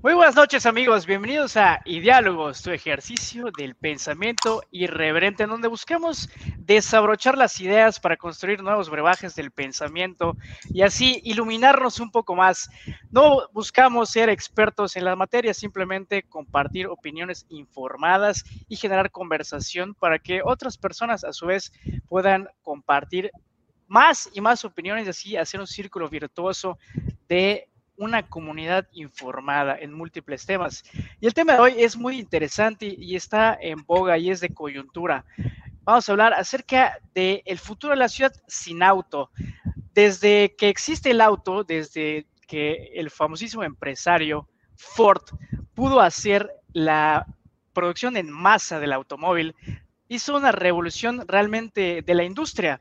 Muy buenas noches amigos, bienvenidos a Ideálogos, tu ejercicio del pensamiento irreverente en donde buscamos desabrochar las ideas para construir nuevos brebajes del pensamiento y así iluminarnos un poco más. No buscamos ser expertos en la materia, simplemente compartir opiniones informadas y generar conversación para que otras personas a su vez puedan compartir más y más opiniones y así hacer un círculo virtuoso de una comunidad informada en múltiples temas. Y el tema de hoy es muy interesante y está en boga y es de coyuntura. Vamos a hablar acerca del el futuro de la ciudad sin auto. Desde que existe el auto, desde que el famosísimo empresario Ford pudo hacer la producción en masa del automóvil, hizo una revolución realmente de la industria.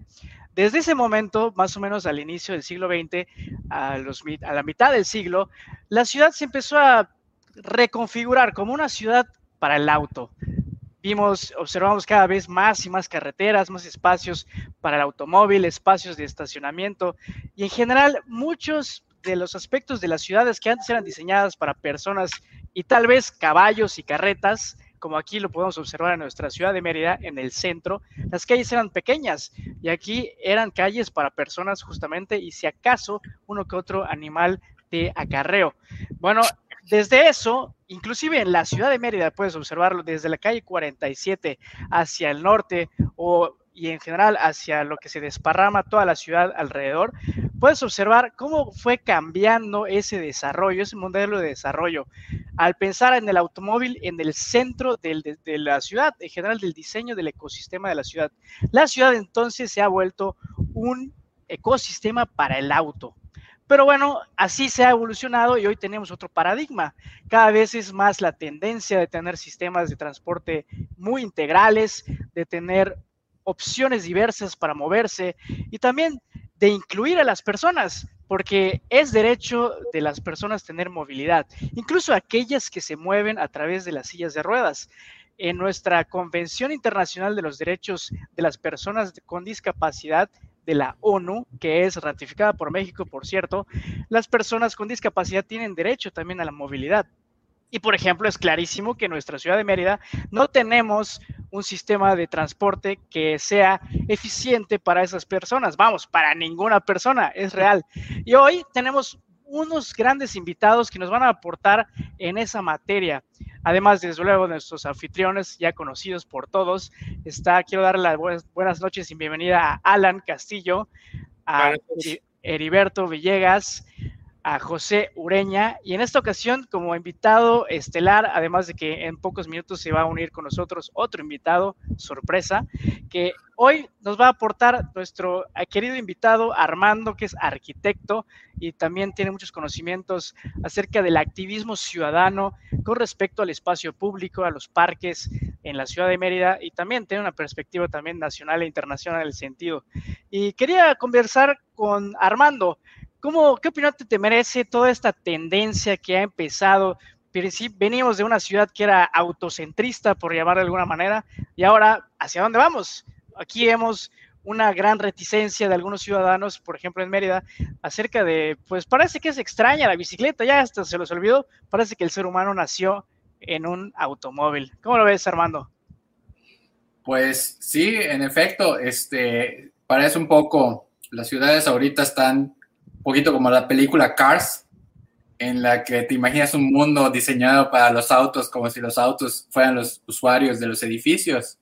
Desde ese momento, más o menos al inicio del siglo XX, a, la mitad del siglo, la ciudad se empezó a reconfigurar como una ciudad para el auto. Vimos, observamos cada vez más y más carreteras, más espacios para el automóvil, espacios de estacionamiento y en general muchos de los aspectos de las ciudades que antes eran diseñadas para personas y tal vez caballos y carretas, como aquí lo podemos observar en nuestra ciudad de Mérida, en el centro, las calles eran pequeñas y aquí eran calles para personas justamente y si acaso uno que otro animal de acarreo. Bueno, desde eso, inclusive en la ciudad de Mérida puedes observarlo desde la calle 47 hacia el norte o y en general hacia lo que se desparrama toda la ciudad alrededor, puedes observar cómo fue cambiando ese desarrollo, ese modelo de desarrollo, al pensar en el automóvil en el centro de la ciudad, en general del diseño del ecosistema de la ciudad. La ciudad entonces se ha vuelto un ecosistema para el auto. Pero bueno, así se ha evolucionado y hoy tenemos otro paradigma. Cada vez es más la tendencia de tener sistemas de transporte muy integrales, de tener opciones diversas para moverse y también de incluir a las personas, porque es derecho de las personas tener movilidad, incluso aquellas que se mueven a través de las sillas de ruedas. En nuestra Convención Internacional de los Derechos de las Personas con Discapacidad de la ONU, que es ratificada por México, por cierto, las personas con discapacidad tienen derecho también a la movilidad. Y por ejemplo, es clarísimo que en nuestra ciudad de Mérida no tenemos un sistema de transporte que sea eficiente para esas personas. Vamos, para ninguna persona, es real. Y hoy tenemos unos grandes invitados que nos van a aportar en esa materia. Además, desde luego, nuestros anfitriones ya conocidos por todos. Está, quiero darle las buenas, noches y bienvenida a Alan Castillo, a Heriberto Villegas, a José Ureña y en esta ocasión como invitado estelar, además de que en pocos minutos se va a unir con nosotros otro invitado, sorpresa, que hoy nos va a aportar nuestro querido invitado Armando, que es arquitecto y también tiene muchos conocimientos acerca del activismo ciudadano con respecto al espacio público, a los parques en la ciudad de Mérida y también tiene una perspectiva también nacional e internacional en el sentido. Y quería conversar con Armando ¿Cómo, ¿Qué opinión te, merece toda esta tendencia que ha empezado? Pero sí, venimos de una ciudad que era autocentrista, por llamar de alguna manera, y ahora, ¿hacia dónde vamos? Aquí vemos una gran reticencia de algunos ciudadanos, por ejemplo en Mérida, acerca de, pues parece que es extraña la bicicleta, ya hasta se los olvidó, parece que el ser humano nació en un automóvil. ¿Cómo lo ves, Armando? Pues sí, en efecto, este, parece un poco, las ciudades ahorita están poquito como la película Cars, en la que te imaginas un mundo diseñado para los autos como si los autos fueran los usuarios de los edificios.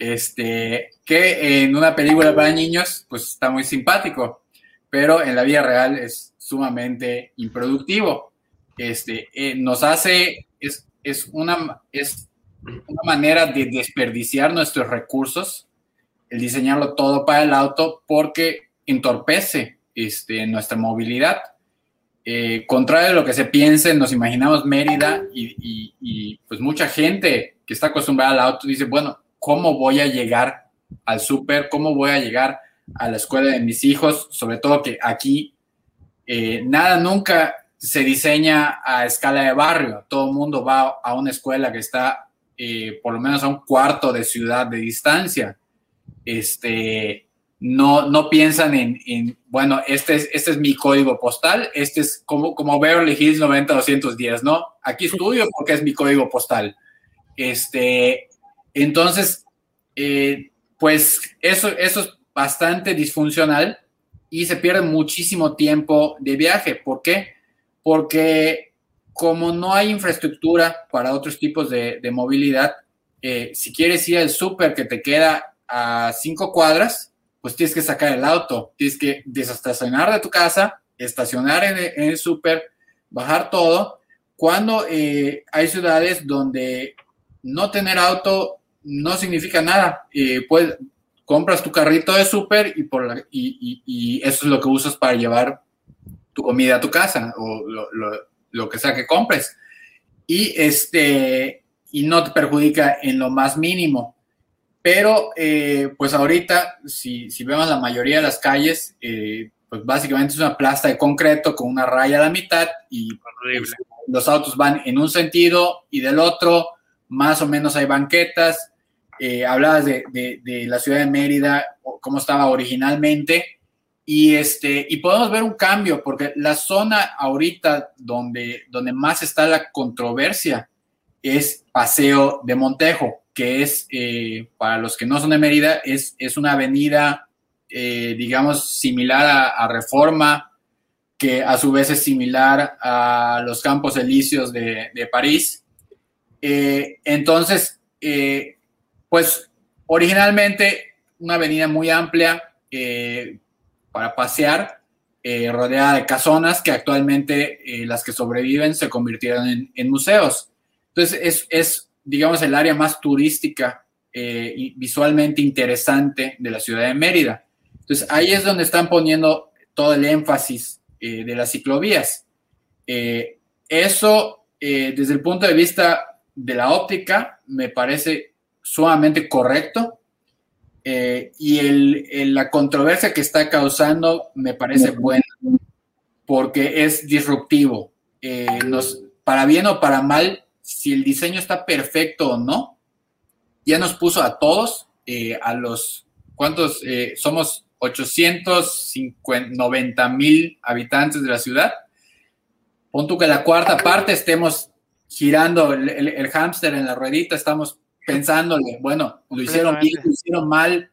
Este, que en una película para niños, pues está muy simpático, pero en la vida real es sumamente improductivo. Este, eh, nos hace, es, es, una, es una manera de desperdiciar nuestros recursos, el diseñarlo todo para el auto, porque entorpece este, nuestra movilidad. Eh, contrario a lo que se piense, nos imaginamos Mérida y, pues mucha gente que está acostumbrada al auto dice, bueno, ¿cómo voy a llegar al súper? ¿Cómo voy a llegar a la escuela de mis hijos? Sobre todo que aquí eh, nada nunca se diseña a escala de barrio. Todo el mundo va a una escuela que está eh, por lo menos a un cuarto de ciudad de distancia. Este, no, no piensan en, bueno, este es, este es mi código postal, este es como, como Beverly Hills 90210, ¿no? aquí estudio porque es mi código postal. Este, entonces, eh, pues eso, eso es bastante disfuncional y se pierde muchísimo tiempo de viaje. ¿Por qué? Porque como no hay infraestructura para otros tipos de, movilidad, eh, si quieres ir al súper que te queda a cinco cuadras, pues tienes que sacar el auto, tienes que desestacionar de tu casa, estacionar en el, súper, bajar todo. Cuando eh, hay ciudades donde no tener auto no significa nada, eh, pues compras tu carrito de súper y, por y, eso es lo que usas para llevar tu comida a tu casa o lo, lo que sea que compres. Y, este, y no te perjudica en lo más mínimo. Pero, eh, pues ahorita, si, si, vemos la mayoría de las calles, eh, pues básicamente es una plaza de concreto con una raya a la mitad y pues, los autos van en un sentido y del otro, más o menos hay banquetas. Eh, hablabas de, de, de, la ciudad de Mérida, cómo estaba originalmente, y, este, y podemos ver un cambio, porque la zona ahorita donde, donde más está la controversia es Paseo de Montejo, que es, eh, para los que no son de Mérida, es, es una avenida, eh, digamos, similar a, Reforma, que a su vez es similar a los Campos Elíseos de, de París. Eh, entonces, pues originalmente una avenida muy amplia, para pasear, rodeada de casonas que actualmente las que sobreviven se convirtieron en, museos. Entonces es, es, digamos, el área más turística eh, y visualmente interesante de la ciudad de Mérida. Entonces ahí es donde están poniendo todo el énfasis de las ciclovías. eso, desde el punto de vista de la óptica, me parece sumamente correcto eh, y el, la controversia que está causando me parece buena, porque es disruptivo. Eh, nos, para bien o para mal, si el diseño está perfecto o no, ya nos puso a todos, eh, a los, ¿cuántos? somos 890 mil habitantes de la ciudad. Punto que la cuarta parte estemos girando el, el hámster en la ruedita, estamos pensándole, bueno, lo hicieron bien, lo hicieron mal,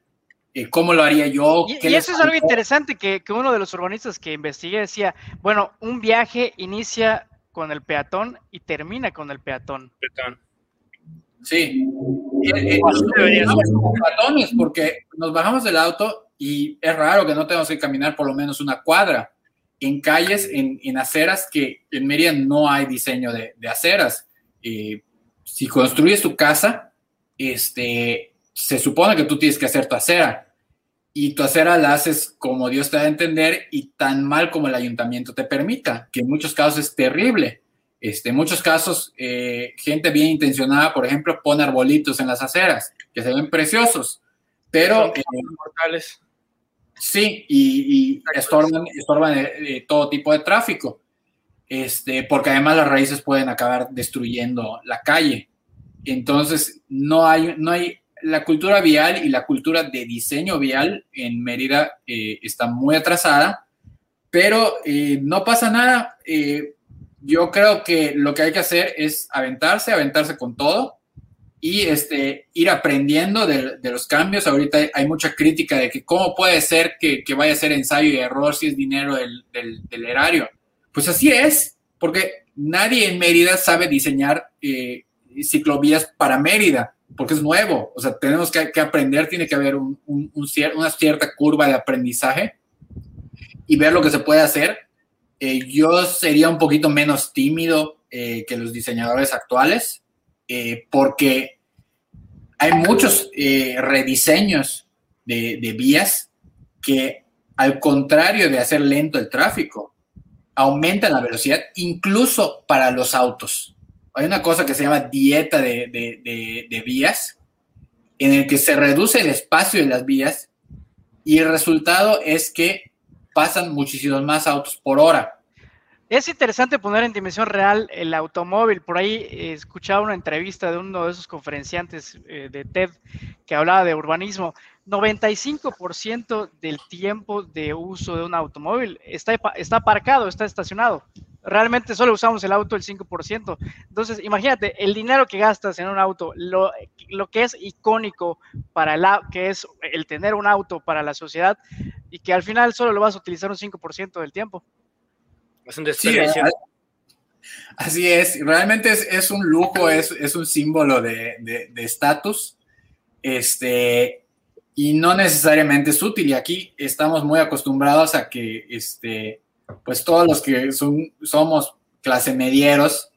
eh, ¿cómo lo haría yo? Y, eso es algo interesante que, uno de los urbanistas que investigué decía, bueno, un viaje inicia con el peatón y termina con el peatón. Sí. Eh, peatones porque nos bajamos del auto y es raro que no tengamos que caminar por lo menos una cuadra en calles, en, en aceras que en Mérida no hay diseño de, de aceras. si construyes tu casa, este, se supone que tú tienes que hacer tu acera y tu acera la haces como Dios te da a entender y tan mal como el ayuntamiento te permita, que en muchos casos es terrible. Este, en muchos casos, eh, gente bien intencionada, por ejemplo, pone arbolitos en las aceras, que se ven preciosos, pero... Eh, mortales. Sí, y, y estorban, estorban todo tipo de tráfico, este, porque además las raíces pueden acabar destruyendo la calle. Entonces, no hay, no hay, la cultura vial y la cultura de diseño vial en Mérida eh, está muy atrasada, pero eh, no pasa nada. Eh, yo creo que lo que hay que hacer es aventarse, aventarse con todo y este, ir aprendiendo de, los cambios. Ahorita hay, mucha crítica de que cómo puede ser que, vaya a ser ensayo y error si es dinero del, del, erario. Pues así es, porque nadie en Mérida sabe diseñar ciclovías para Mérida, porque es nuevo. O sea, tenemos que, aprender, tiene que haber un, una cierta curva de aprendizaje y ver lo que se puede hacer. Eh, yo sería un poquito menos tímido eh, que los diseñadores actuales, eh, porque hay muchos rediseños de, de vías que, al contrario de hacer lento el tráfico, aumentan la velocidad incluso para los autos hay una cosa que se llama dieta de, vías, en el que se reduce el espacio de las vías y el resultado es que pasan muchísimos más autos por hora. Es interesante poner en dimensión real el automóvil. Por ahí he escuchaba una entrevista de uno de esos conferenciantes eh, de TED que hablaba de urbanismo. 95% del tiempo de uso de un automóvil está, está aparcado, está estacionado. Realmente solo usamos el auto el 5%. Entonces, imagínate, el dinero que gastas en un auto, lo, lo que es icónico para el que es el tener un auto para la sociedad y que al final solo lo vas a utilizar un 5% del tiempo. Es un desperdicio. así es, realmente es, un lujo, es, es, un símbolo de estatus. este, y no necesariamente es útil. Y aquí estamos muy acostumbrados a que este, pues todos los que son, somos clase medieros,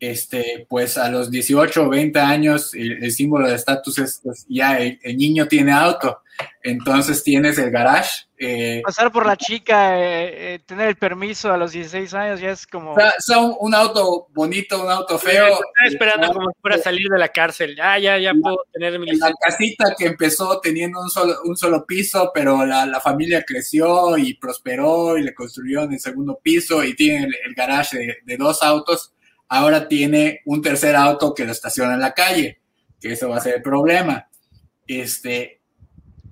este, pues a los 18 o 20 años el, símbolo de estatus es pues, ya el, niño tiene auto, entonces tienes el garage. Eh, Pasar por la chica, eh, eh, tener el permiso a los 16 años ya es como... O un, auto bonito, un auto feo. Estoy esperando como para salir de la cárcel, ya, ya, ya puedo tener mi La casita que empezó teniendo un solo, un solo piso, pero la, la familia creció y prosperó y le construyeron el segundo piso y tiene el, garage de, de dos autos ahora tiene un tercer auto que lo estaciona en la calle, que eso va a ser el problema. Este,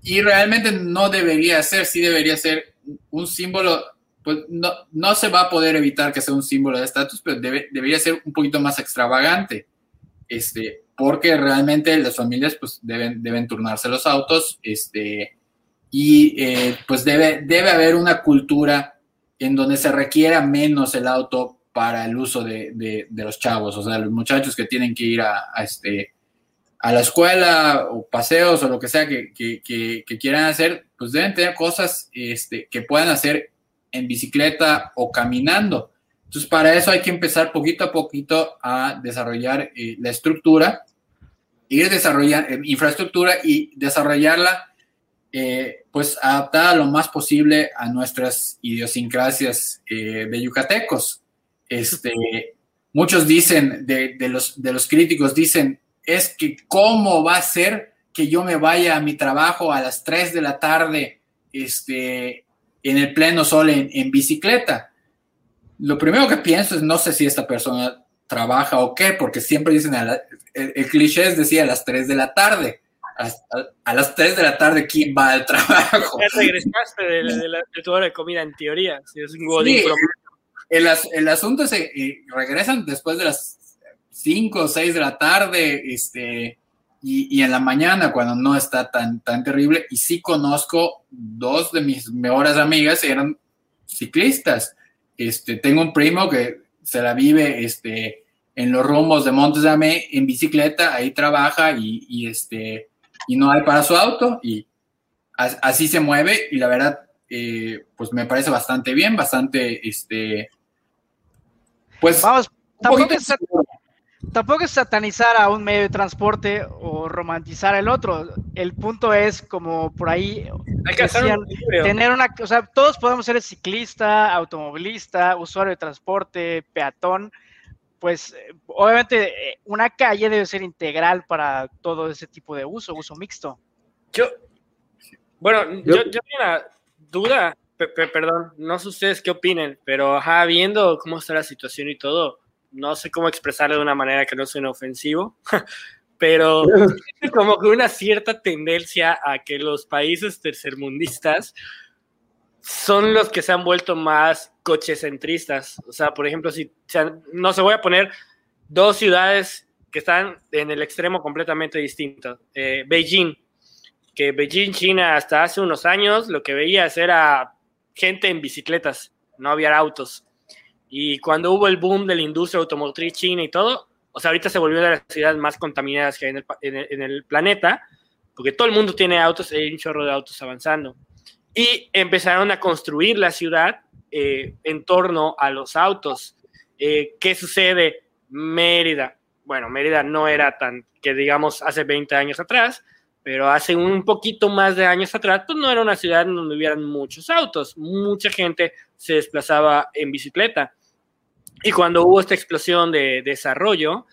y realmente no debería ser, sí debería ser un símbolo, pues no, no se va a poder evitar que sea un símbolo de estatus, pero debería ser un poquito más extravagante, este, porque realmente las familias pues deben, deben turnarse los autos, este, y eh, pues debe, debe haber una cultura en donde se requiera menos el auto para el uso de, los chavos, o sea, los muchachos que tienen que ir a, este, a la escuela o paseos o lo que sea que, quieran hacer, pues deben tener cosas este, que puedan hacer en bicicleta o caminando. Entonces, para eso hay que empezar poquito a poquito a desarrollar eh, la estructura, ir desarrollando eh, infraestructura y desarrollarla, eh, pues adaptada lo más posible a nuestras idiosincrasias de yucatecos. Este, muchos dicen, de, los, de los críticos, dicen, es que cómo va a ser que yo me vaya a mi trabajo a las 3 de la tarde este, en el pleno sol en, bicicleta. Lo primero que pienso es, no sé si esta persona trabaja o qué, porque siempre dicen, el, cliché es decir a las 3 de la tarde. A, las 3 de la tarde, ¿quién va al trabajo? Ya regresaste de, tu hora de comida, en teoría. Si es un el, asunto es que eh, regresan después de las 5 o 6 de la tarde, este, y, en la mañana cuando no está tan, tan terrible. Y sí conozco dos de mis mejores amigas, eran ciclistas. Este, tengo un primo que se la vive este, en los rumbos de Montes de Amé en bicicleta, ahí trabaja y, este, y no hay para su auto y así se mueve y la verdad, eh, pues me parece bastante bien, bastante, este, pues vamos, tampoco es, satanizar a un medio de transporte o romantizar el otro. El punto es como por ahí Hay que tener una, o sea, todos podemos ser ciclista, automovilista, usuario de transporte, peatón. Pues obviamente eh, una calle debe ser integral para todo ese tipo de uso, uso mixto. Yo, bueno, yo, yo tengo una duda perdón, no sé ustedes qué opinen, pero ajá, viendo cómo está la situación y todo, no sé cómo expresarlo de una manera que no suene ofensivo, pero como que una cierta tendencia a que los países tercermundistas son los que se han vuelto más cochecentristas. O sea, por ejemplo, si no se voy a poner dos ciudades que están en el extremo completamente distinto. Eh, Beijing, que Beijing, China, hasta hace unos años lo que veías era gente en bicicletas, no había autos. Y cuando hubo el boom de la industria automotriz china y todo, o sea, ahorita se volvió de las ciudades más contaminadas que hay en el, planeta, porque todo el mundo tiene autos, hay un chorro de autos avanzando. Y empezaron a construir la ciudad eh, en torno a los autos. Eh, ¿Qué sucede? Mérida. Bueno, Mérida no era tan que digamos hace 20 años atrás, pero hace un poquito más de años atrás, pues no era una ciudad donde hubieran muchos autos, mucha gente se desplazaba en bicicleta. Y cuando hubo esta explosión de desarrollo,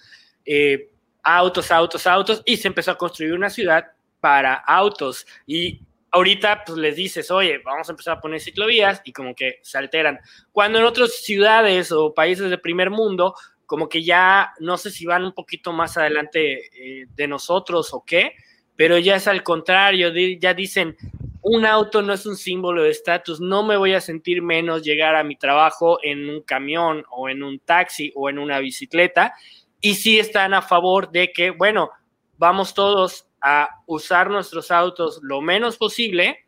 eh, autos, autos, autos, y se empezó a construir una ciudad para autos. Y ahorita pues les dices, oye, vamos a empezar a poner ciclovías y como que se alteran. Cuando en otras ciudades o países de primer mundo, como que ya no sé si van un poquito más adelante eh, de nosotros o qué, pero ya es al contrario, ya dicen, un auto no es un símbolo de estatus, no me voy a sentir menos llegar a mi trabajo en un camión o en un taxi o en una bicicleta. Y sí están a favor de que, bueno, vamos todos a usar nuestros autos lo menos posible,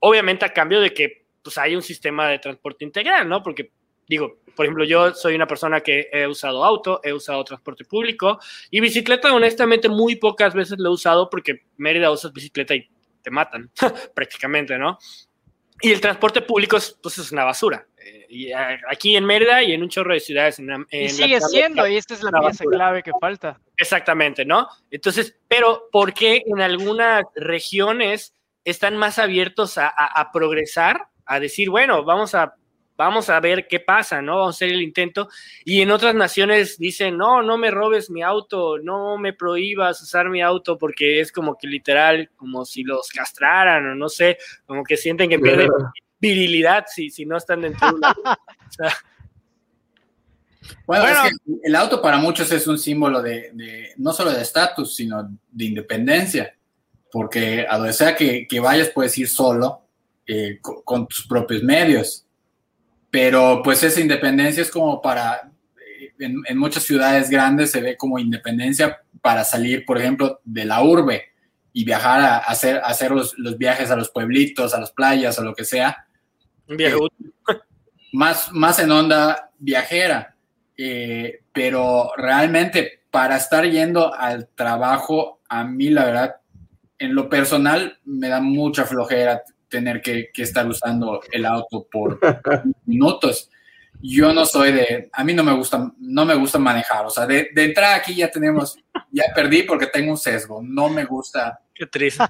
obviamente a cambio de que pues hay un sistema de transporte integral, ¿no? Porque digo, por ejemplo, yo soy una persona que he usado auto, he usado transporte público y bicicleta, honestamente, muy pocas veces lo he usado porque Mérida usas bicicleta y te matan, prácticamente, ¿no? Y el transporte público es, pues, es una basura. Eh, y aquí en Mérida y en un chorro de ciudades. En, y sigue siendo, y esta es la pieza clave que falta. Exactamente, ¿no? Entonces, pero ¿por qué en algunas regiones están más abiertos a, a progresar? A decir, bueno, vamos a vamos a ver qué pasa, ¿no? Vamos a hacer el intento. Y en otras naciones dicen, no, no me robes mi auto, no me prohíbas usar mi auto, porque es como que literal, como si los castraran o no sé, como que sienten que pierden virilidad si, si no están dentro de una... Bueno, es que el auto para muchos es un símbolo de, no solo de estatus, sino de independencia, porque a donde sea que, vayas puedes ir solo, eh, con, tus propios medios. Pero pues esa independencia es como para, eh, en, muchas ciudades grandes se ve como independencia para salir, por ejemplo, de la urbe y viajar a, hacer, hacer los, viajes a los pueblitos, a las playas, o lo que sea. Eh, más, más en onda viajera. Eh, pero realmente para estar yendo al trabajo, a mí la verdad, en lo personal, me da mucha flojera tener que, estar usando el auto por minutos. Yo no soy de, a mí no me gusta, no me gusta manejar, o sea, de, de entrada aquí ya tenemos, ya perdí porque tengo un sesgo, no me gusta. Qué triste.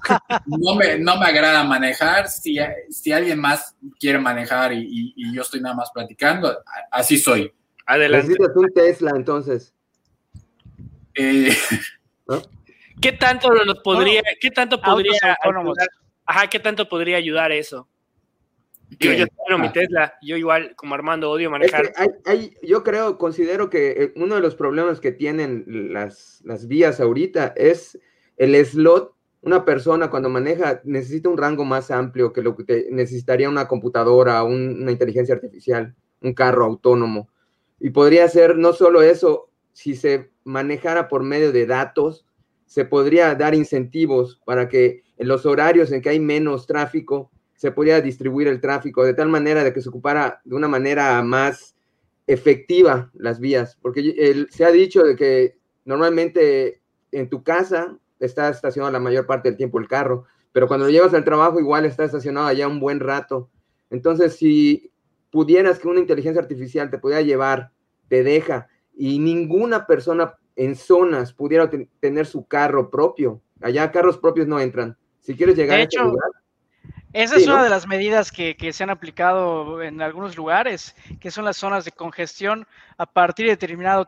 No me, no me agrada manejar, si, si alguien más quiere manejar y, y, yo estoy nada más platicando, así soy. Adelante. Necesitas un Tesla entonces. Eh, ¿Qué tanto nos podría, qué tanto podría Ajá, ¿qué tanto podría ayudar eso? Yo, yo tengo mi Tesla, yo igual como Armando odio manejar. yo creo, considero que eh, uno de los problemas que tienen las, las vías ahorita es el slot. Una persona cuando maneja necesita un rango más amplio que lo que necesitaría una computadora, una inteligencia artificial, un carro autónomo. Y podría ser no solo eso, si se manejara por medio de datos, se podría dar incentivos para que en los horarios en que hay menos tráfico, se podía distribuir el tráfico de tal manera de que se ocupara de una manera más efectiva las vías, porque se ha dicho de que normalmente en tu casa está estacionado la mayor parte del tiempo el carro, pero cuando lo llevas al trabajo igual está estacionado allá un buen rato. Entonces, si pudieras que una inteligencia artificial te pudiera llevar, te deja, y ninguna persona en zonas pudiera tener su carro propio, allá carros propios no entran, si quieres llegar de hecho, Esa es una de las medidas que, se han aplicado en algunos lugares, que son las zonas de congestión. A partir de determinadas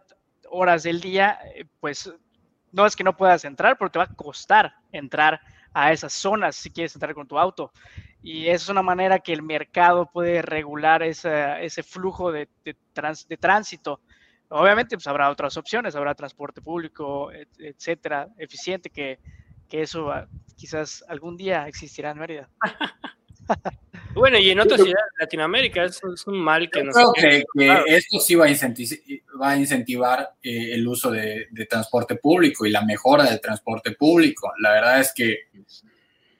horas del día, eh, pues no es que no puedas entrar, pero te va a costar entrar a esas zonas si quieres entrar con tu auto. Y esa es una manera que el mercado puede regular ese flujo de, de tránsito. Obviamente, pues habrá otras opciones, habrá transporte público, etcétera, eficiente, que, que eso ah, quizás algún día existirá en Mérida. bueno, y en otras ciudades de Latinoamérica es, un mal que nos... Creo que, esto sí va a incentivar, va a incentivar eh, el uso de, transporte público y la mejora del transporte público. La verdad es que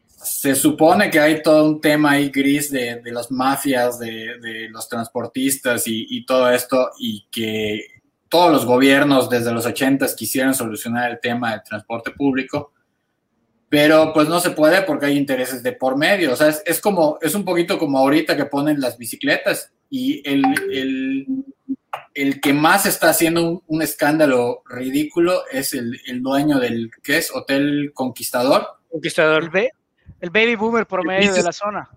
se supone que hay todo un tema ahí gris de, las mafias, de, los transportistas y, y, todo esto, y que todos los gobiernos desde los 80 quisieran solucionar el tema del transporte público pero pues no se puede porque hay intereses de por medio. O sea, es, como, es un poquito como ahorita que ponen las bicicletas y el, el, el que más está haciendo un, escándalo ridículo es el, el, dueño del, ¿qué es? Hotel Conquistador. Conquistador. El, el baby boomer promedio de la zona.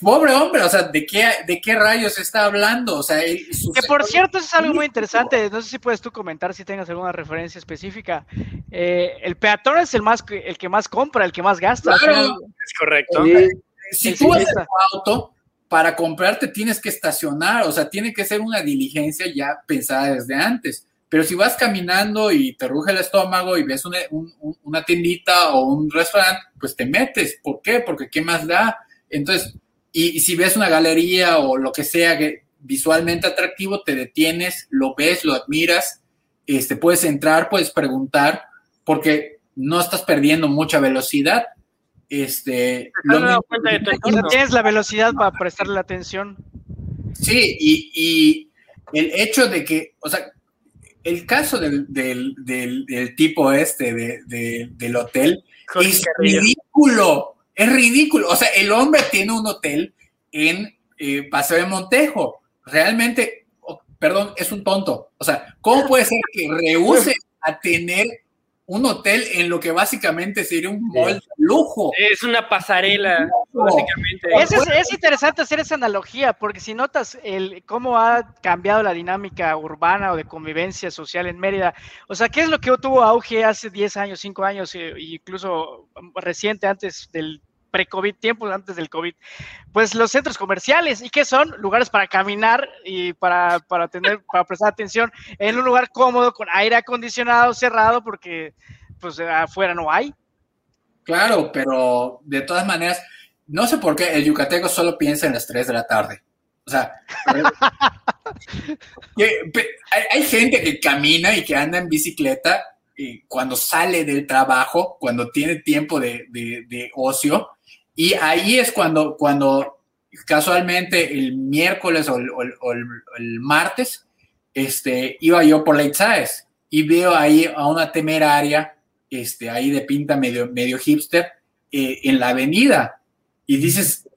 Pobre hombre, o sea, ¿de qué, ¿de qué rayos está hablando? O sea, que por cierto, eso es algo muy interesante. No sé si puedes tú comentar si tengas alguna referencia específica. Eh, el peatón es el más el que más compra, el que más gasta. es correcto. Si tú haces tu auto, para comprarte tienes que estacionar, o sea, tiene que ser una diligencia ya pensada desde antes. Pero si vas caminando y te ruge el estómago y ves una, una tiendita o un restaurante, pues te metes. ¿Por qué? Porque ¿qué más da? Entonces, y, si ves una galería o lo que sea que visualmente atractivo, te detienes, lo ves, lo admiras, este, puedes entrar, puedes preguntar, porque no estás perdiendo mucha velocidad. Este, lo tienes la velocidad para prestarle la atención. Sí, y, y, el hecho de que, o sea, el caso del, del, del, tipo este de, del hotel es ridículo, es ridículo. O sea, el hombre tiene un hotel en eh, Paseo de Montejo. Realmente, perdón, es un tonto. O sea, ¿cómo puede ser que rehúse a tener un hotel en lo que básicamente sería un mall de lujo. Es una pasarela, básicamente. Es, interesante hacer esa analogía, porque si notas el, cómo ha cambiado la dinámica urbana o de convivencia social en Mérida, o sea, ¿qué es lo que tuvo auge hace 10 años, 5 años, e incluso reciente antes del pre-COVID, tiempos antes del COVID, pues los centros comerciales, ¿y qué son? Lugares para caminar y para, para tener, para prestar atención en un lugar cómodo, con aire acondicionado, cerrado, porque pues afuera no hay. Claro, pero de todas maneras, no sé por qué el yucateco solo piensa en las 3 de la tarde. O sea, hay, gente que camina y que anda en bicicleta y cuando sale del trabajo, cuando tiene tiempo de, de ocio, y ahí es cuando, cuando casualmente el miércoles o el, martes, este, iba yo por Lake Saez y veo ahí a una temeraria, este, ahí de pinta medio, medio hipster, eh, en la avenida. Y dices,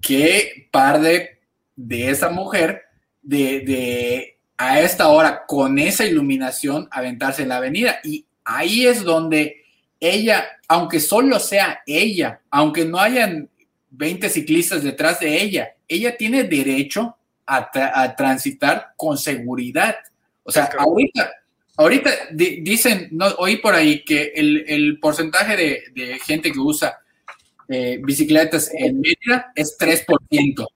qué par de, de esa mujer de, de a esta hora con esa iluminación aventarse en la avenida. Y ahí es donde ella, aunque solo sea ella, aunque no hayan 20 ciclistas detrás de ella, ella tiene derecho a, transitar con seguridad. O sea, ahorita, ahorita dicen, no, oí por ahí que el, porcentaje de, gente que usa eh, bicicletas en Mérida es 3%.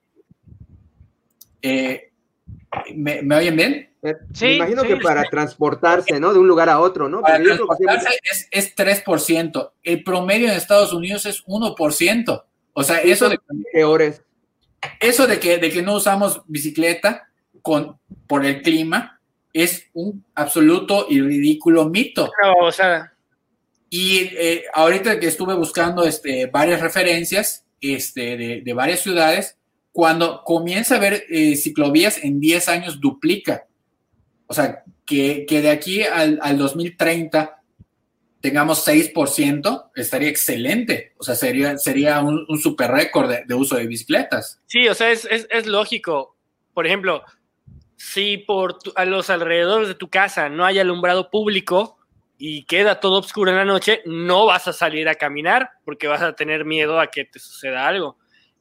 Eh, ¿me, ¿Me oyen bien? Sí, Me imagino que para transportarse, ¿no? De un lugar a otro, ¿no? Para transportarse es, es 3%. El promedio en Estados Unidos es 1%. O sea, eso de, peores. eso de que, de que no usamos bicicleta con, por el clima es un absoluto y ridículo mito. o sea. Y eh, ahorita que estuve buscando este, varias referencias este, de, de varias ciudades, cuando comienza a haber eh, ciclovías en 10 años duplica. O sea, que, de aquí al, 2030 tengamos 6%, estaría excelente. O sea, sería, sería un, super récord de, uso de bicicletas. Sí, o sea, es, lógico. Por ejemplo, si por a los alrededores de tu casa no hay alumbrado público y queda todo oscuro en la noche, no vas a salir a caminar porque vas a tener miedo a que te suceda algo.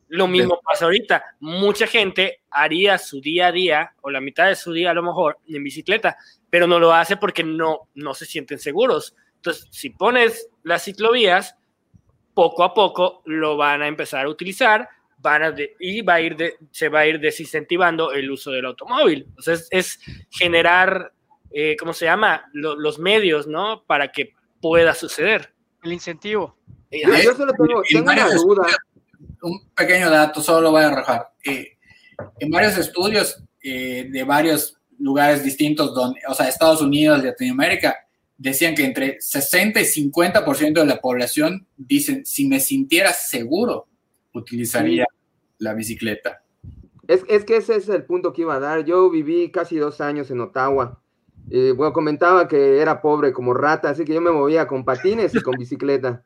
Lo mismo pasa ahorita. Mucha gente haría su día a día o la mitad de su día a lo mejor en bicicleta, pero no lo hace porque no, no se sienten seguros. Entonces, si pones las ciclovías, poco a poco lo van a empezar a utilizar van y va a ir de, se va a ir desincentivando el uso del automóvil. Entonces, es generar, eh, ¿cómo se llama? los medios, ¿no? Para que pueda suceder. El incentivo. yo solo tengo, una duda un pequeño dato, solo lo voy a arrojar. Eh, en varios estudios eh, de varios lugares distintos, donde, o sea, Estados Unidos, Latinoamérica, decían que entre 60 y 50% de la población dicen, si me sintiera seguro, utilizaría la bicicleta. Es, es, que ese es el punto que iba a dar. Yo viví casi dos años en Ottawa. y bueno, comentaba que era pobre como rata, así que yo me movía con patines y con bicicleta.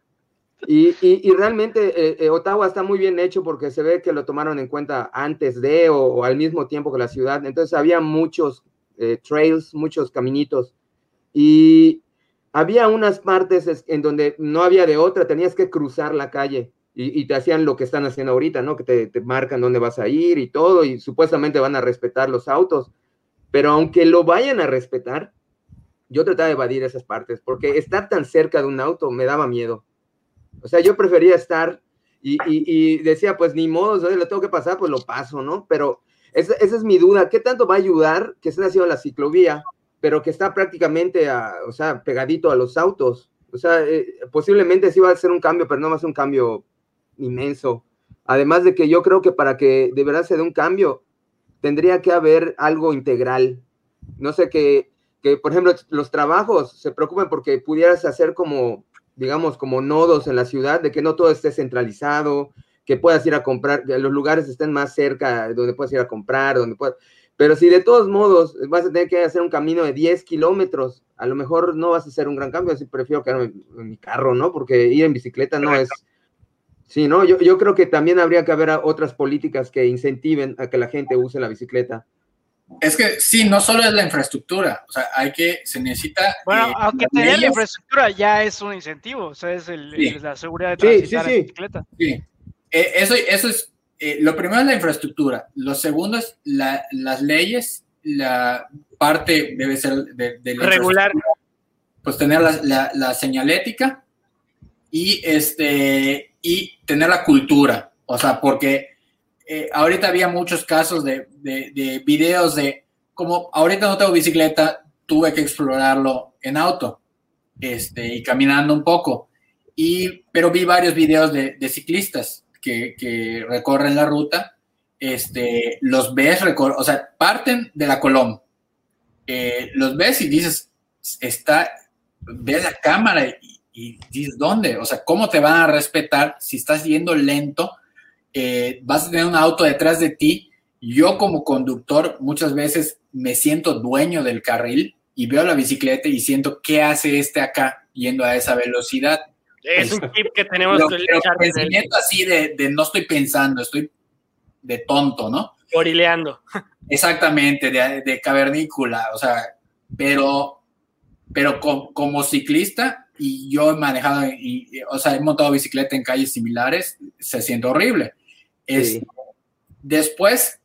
Y, y, realmente eh, eh, Ottawa está muy bien hecho porque se ve que lo tomaron en cuenta antes de o, al mismo tiempo que la ciudad. Entonces había muchos eh, trails, muchos caminitos. Y había unas partes en donde no había de otra, tenías que cruzar la calle y, te hacían lo que están haciendo ahorita, ¿no? Que te, te, marcan dónde vas a ir y todo, y supuestamente van a respetar los autos. Pero aunque lo vayan a respetar, yo trataba de evadir esas partes porque estar tan cerca de un auto me daba miedo o sea, yo prefería estar y, decía, pues ni modo, ¿no? lo tengo que pasar, pues lo paso, ¿no? Pero esa, es mi duda, ¿qué tanto va a ayudar que estén haciendo la ciclovía pero que está prácticamente, a, o sea, pegadito a los autos. O sea, eh, posiblemente sí va a ser un cambio, pero no va a ser un cambio inmenso. Además de que yo creo que para que de verdad se dé un cambio, tendría que haber algo integral. No sé, que, que por ejemplo los trabajos se preocupen porque pudieras hacer como, digamos, como nodos en la ciudad, de que no todo esté centralizado, que puedas ir a comprar, que los lugares estén más cerca, donde puedas ir a comprar, donde puedas... Pero si de todos modos vas a tener que hacer un camino de 10 kilómetros, a lo mejor no vas a hacer un gran cambio, así prefiero quedarme en mi carro, ¿no? Porque ir en bicicleta no es... Sí, ¿no? Yo, yo creo que también habría que haber otras políticas que incentiven a que la gente use la bicicleta. Es que sí, no solo es la infraestructura, o sea, hay que, se necesita... Bueno, eh, aunque tener la infraestructura ya es un incentivo, o sea, es el, Sí. el- la seguridad de Sí, transitar sí, en sí. bicicleta. Sí, Eh, eso, eso es, eh, lo primero es la infraestructura, lo segundo es la- las leyes, la parte debe ser de, de la Regular. Pues tener la, la- la señalética y, este, y tener la cultura, o sea, porque eh, ahorita había muchos casos de, de, de videos de, como ahorita no tengo bicicleta, tuve que explorarlo en auto este, y caminando un poco. Y, pero vi varios videos de, ciclistas que, que recorren la ruta. Este, los ves, o sea, parten de la Colón. Eh, los ves y dices, está, ves la cámara y, y dices, ¿dónde? O sea, ¿cómo te van a respetar si estás yendo lento? Eh, vas a tener un auto detrás de ti. Yo como conductor muchas veces me siento dueño del carril y veo la bicicleta y siento qué hace este acá yendo a esa velocidad. Es un tip que tenemos que el- pensamiento así de, de no estoy pensando, estoy de tonto, ¿no? gorileando. Exactamente, de, de cavernícula, o sea, pero, pero co- como ciclista, y yo he manejado, y, y, o sea, he montado bicicleta en calles similares, se siente horrible. Sí. Después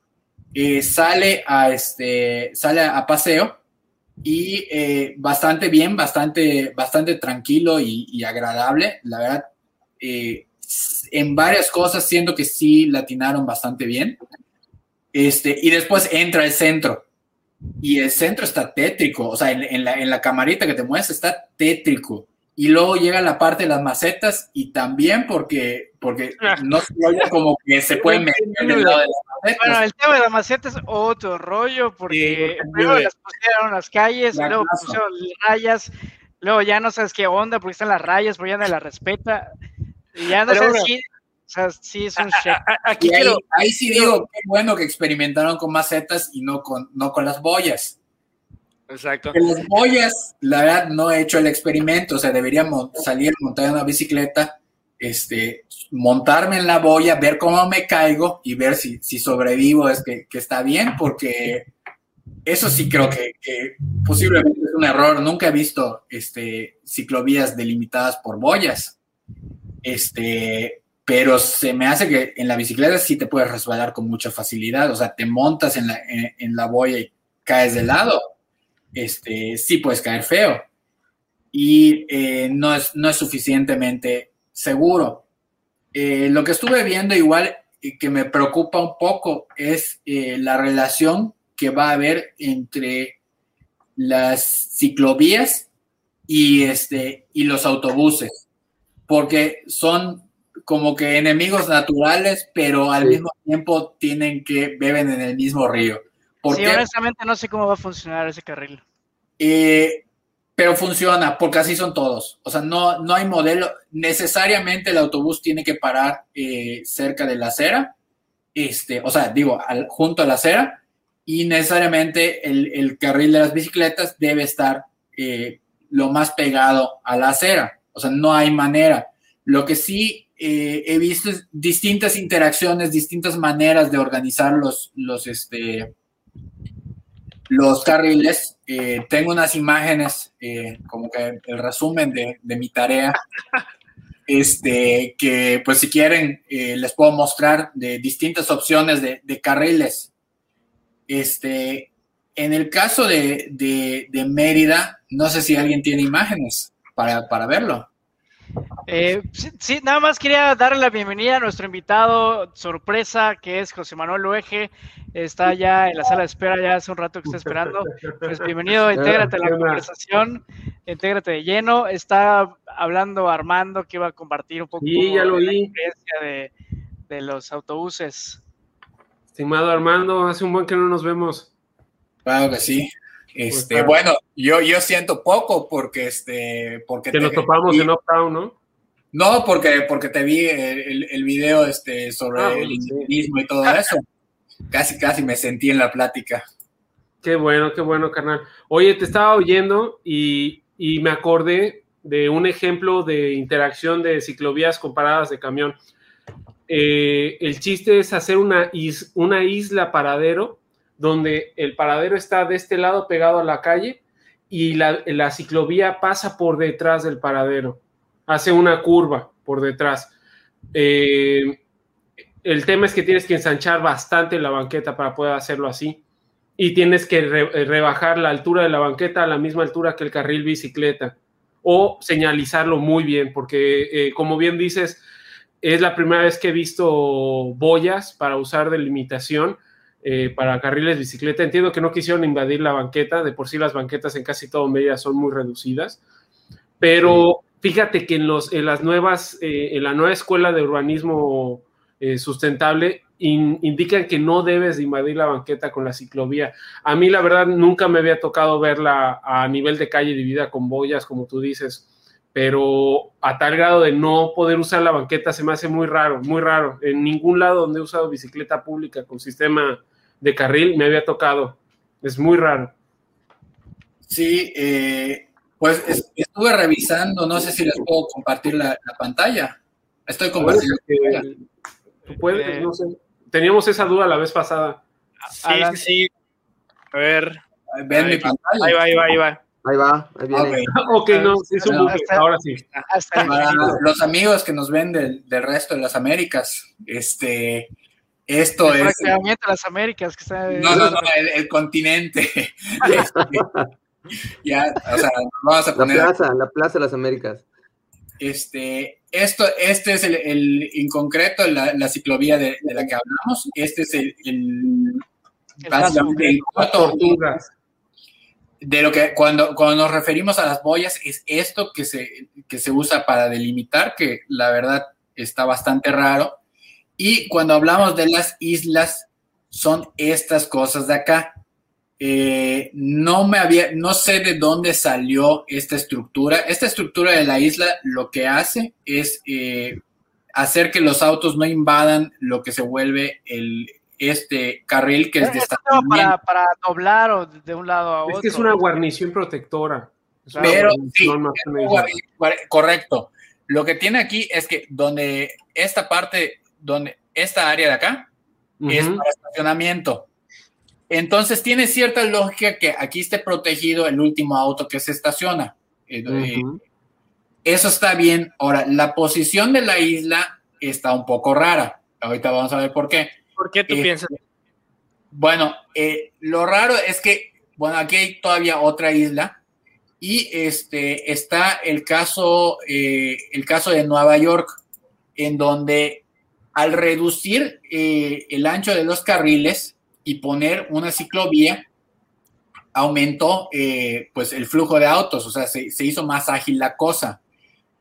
eh, sale, a este, sale a paseo y eh, bastante bien, bastante, bastante tranquilo y, y agradable, la verdad. eh, en varias cosas siento que sí latinaron bastante bien. Este, y después entra el centro. Y el centro está tétrico. O sea, en, en la, en la camarita que te mueves está tétrico. Y luego llega la parte de las macetas y también porque, porque Ah. no se como que se pueden meter del lado de las macetas. Bueno, el tema de la maceta es otro rollo, porque Sí, primero las pusieron las calles, La luego clase. pusieron rayas, luego ya no sabes qué onda, porque están las rayas, pero ya nadie las respeta. Y ya no Pero sé bueno. si. O sea, sí es un A- a- a- Aquí Y ahí, quiero, ahí sí digo, qué bueno que experimentaron con macetas y no con, no con las boyas. Exacto. En las boyas, la verdad, no he hecho el experimento. O sea, debería salir, montar una bicicleta, este, montarme en la boya, ver cómo me caigo y ver si, si sobrevivo, es que, que está bien, porque eso sí creo que, que posiblemente es un error. Nunca he visto este, ciclovías delimitadas por boyas. Este, pero se me hace que en la bicicleta sí te puedes resbalar con mucha facilidad. O sea, te montas en la, en, en la boya y caes de lado este, sí puedes caer feo. Y eh, no, es, no es suficientemente seguro. Eh, lo que estuve viendo igual y que me preocupa un poco es eh, la relación que va a haber entre las ciclovías y, este, y los autobuses, porque son como que enemigos naturales, pero al Sí. mismo tiempo tienen que beben en el mismo río. ¿Por Sí, honestamente no sé cómo va a funcionar ese carril. Eh, pero funciona, porque así son todos. O sea, no, no hay modelo. Necesariamente el autobús tiene que parar eh, cerca de la acera, este, o sea, digo, al- junto a la acera, y necesariamente el, el carril de las bicicletas debe estar eh, lo más pegado a la acera. O sea, no hay manera. Lo que sí eh, he visto es distintas interacciones, distintas maneras de organizar los, los, este, los carriles. Eh, tengo unas imágenes, eh, como que el resumen de, de mi tarea, este, que pues si quieren eh, les puedo mostrar de distintas opciones de, de carriles. Este, en el caso de, de, de Mérida, no sé si alguien tiene imágenes para, para verlo. Eh, sí, nada más quería darle la bienvenida a nuestro invitado sorpresa, que es José Manuel Luege. Está ya en la sala de espera, ya hace un rato que está esperando. Pues bienvenido, intégrate a la conversación, intégrate de lleno. Está hablando Armando, que iba a compartir un poco sí, ya lo la experiencia de, de los autobuses. Estimado Armando, hace un buen que no nos vemos. Claro que sí. Este, bueno, yo, yo siento poco porque este, porque te, nos topamos en Uptown, ¿no? No, porque, porque te vi el, el video este, sobre ah, el individualismo y todo eso. Casi, casi me sentí en la plática. Qué bueno, qué bueno, carnal. Oye, te estaba oyendo y, y me acordé de un ejemplo de interacción de ciclovías comparadas de camión. Eh, el chiste es hacer una, una isla paradero donde el paradero está de este lado pegado a la calle y la, ciclovía pasa por detrás del paradero, hace una curva por detrás. Eh, el tema es que tienes que ensanchar bastante la banqueta para poder hacerlo así y tienes que rebajar la altura de la banqueta a la misma altura que el carril bicicleta o señalizarlo muy bien, porque eh, como bien dices, es la primera vez que he visto boyas para usar delimitación eh, para carriles bicicleta. Entiendo que no quisieron invadir la banqueta, de por sí las banquetas en casi todo Mérida son muy reducidas, pero fíjate que en, los, en las nuevas, eh, en la nueva escuela de urbanismo eh, sustentable indican que no debes invadir la banqueta con la ciclovía. A mí la verdad nunca me había tocado verla a nivel de calle dividida con boyas, como tú dices pero a tal grado de no poder usar la banqueta se me hace muy raro, muy raro. En ningún lado donde he usado bicicleta pública con sistema de carril me había tocado. Es muy raro. Sí, eh, pues estuve revisando, no sé si les puedo compartir la, pantalla. Estoy compartiendo. ¿Tú puedes? No sé. Teníamos esa duda la vez pasada. Sí, sí, sí. A ver. Ven mi pantalla. Ahí va, ahí va, ahí va. Ahí va, ahí viene. ok, no, es un ahora sí. Para los amigos que nos ven del, del resto de las Américas, este, esto es. las Américas. Que No, no, no, el, continente. Este, ya, o sea, vamos a poner. La plaza, la plaza de las Américas. Este, esto, este es el, el en concreto la, ciclovía de, la que hablamos. Este es el, el, básicamente el de lo que cuando, cuando nos referimos a las boyas es esto que se, que se usa para delimitar, que la verdad está bastante raro y cuando hablamos de las islas, son estas cosas de acá. Eh, no me había, no sé de dónde salió esta estructura. Esta estructura de la isla lo que hace es eh, hacer que los autos no invadan lo que se vuelve el, este carril que es de para, para doblar de un lado a otro. Es que es una guarnición protectora. Pero sí, correcto. Lo que tiene aquí es que donde esta parte donde esta área de acá es para estacionamiento. Entonces tiene cierta lógica que aquí esté protegido el último auto que se estaciona. Eh, eh, eso está bien. Ahora, la posición de la isla está un poco rara. Ahorita vamos a ver por qué. ¿Por qué tú eh, piensas? Bueno, lo raro es que, bueno, aquí hay todavía otra isla y este está el caso, el caso de Nueva York, en donde al reducir eh, el ancho de los carriles y poner una ciclovía, aumentó eh, pues el flujo de autos, o sea, se, hizo más ágil la cosa.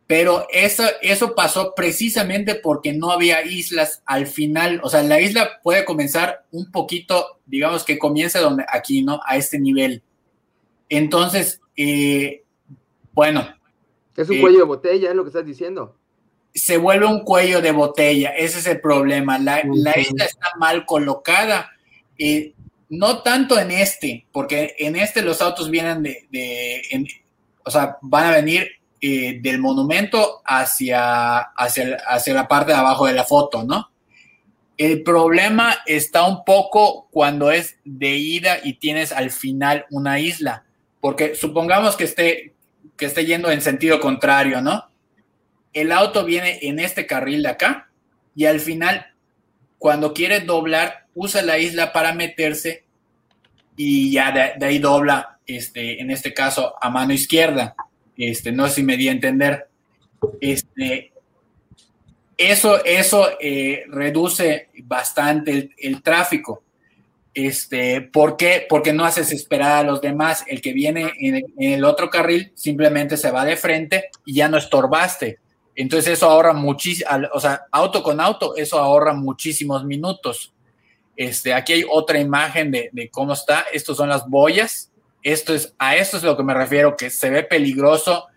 Pero eso, eso pasó precisamente porque no había islas al final. O sea, la isla puede comenzar un poquito, digamos que comienza donde aquí, ¿no? A este nivel. Entonces, eh, bueno. Es un cuello de botella, es lo que estás diciendo se vuelve un cuello de botella. Ese es el problema. La, isla está mal colocada. no tanto en este, porque en este los autos vienen de, o sea, van a venir eh, del monumento hacia, hacia, hacia la parte de abajo de la foto, ¿no? El problema está un poco cuando es de ida y tienes al final una isla, porque supongamos que esté, que esté yendo en sentido contrario, ¿no? El auto viene en este carril de acá y al final, cuando quiere doblar, usa la isla para meterse y ya de, ahí dobla, este, en este caso, a mano izquierda. Este, no sé si me di a entender. este, eso, eso eh, reduce bastante el, tráfico. Este, ¿Por qué? Porque no haces esperar a los demás. El que viene en el, otro carril simplemente se va de frente y ya no estorbaste. Entonces eso ahorra muchísimo, o sea, auto con auto, eso ahorra muchísimos minutos. Este, aquí hay otra imagen de, de cómo está. Estos son las boyas. Esto es, a esto es lo que me refiero, que se ve peligroso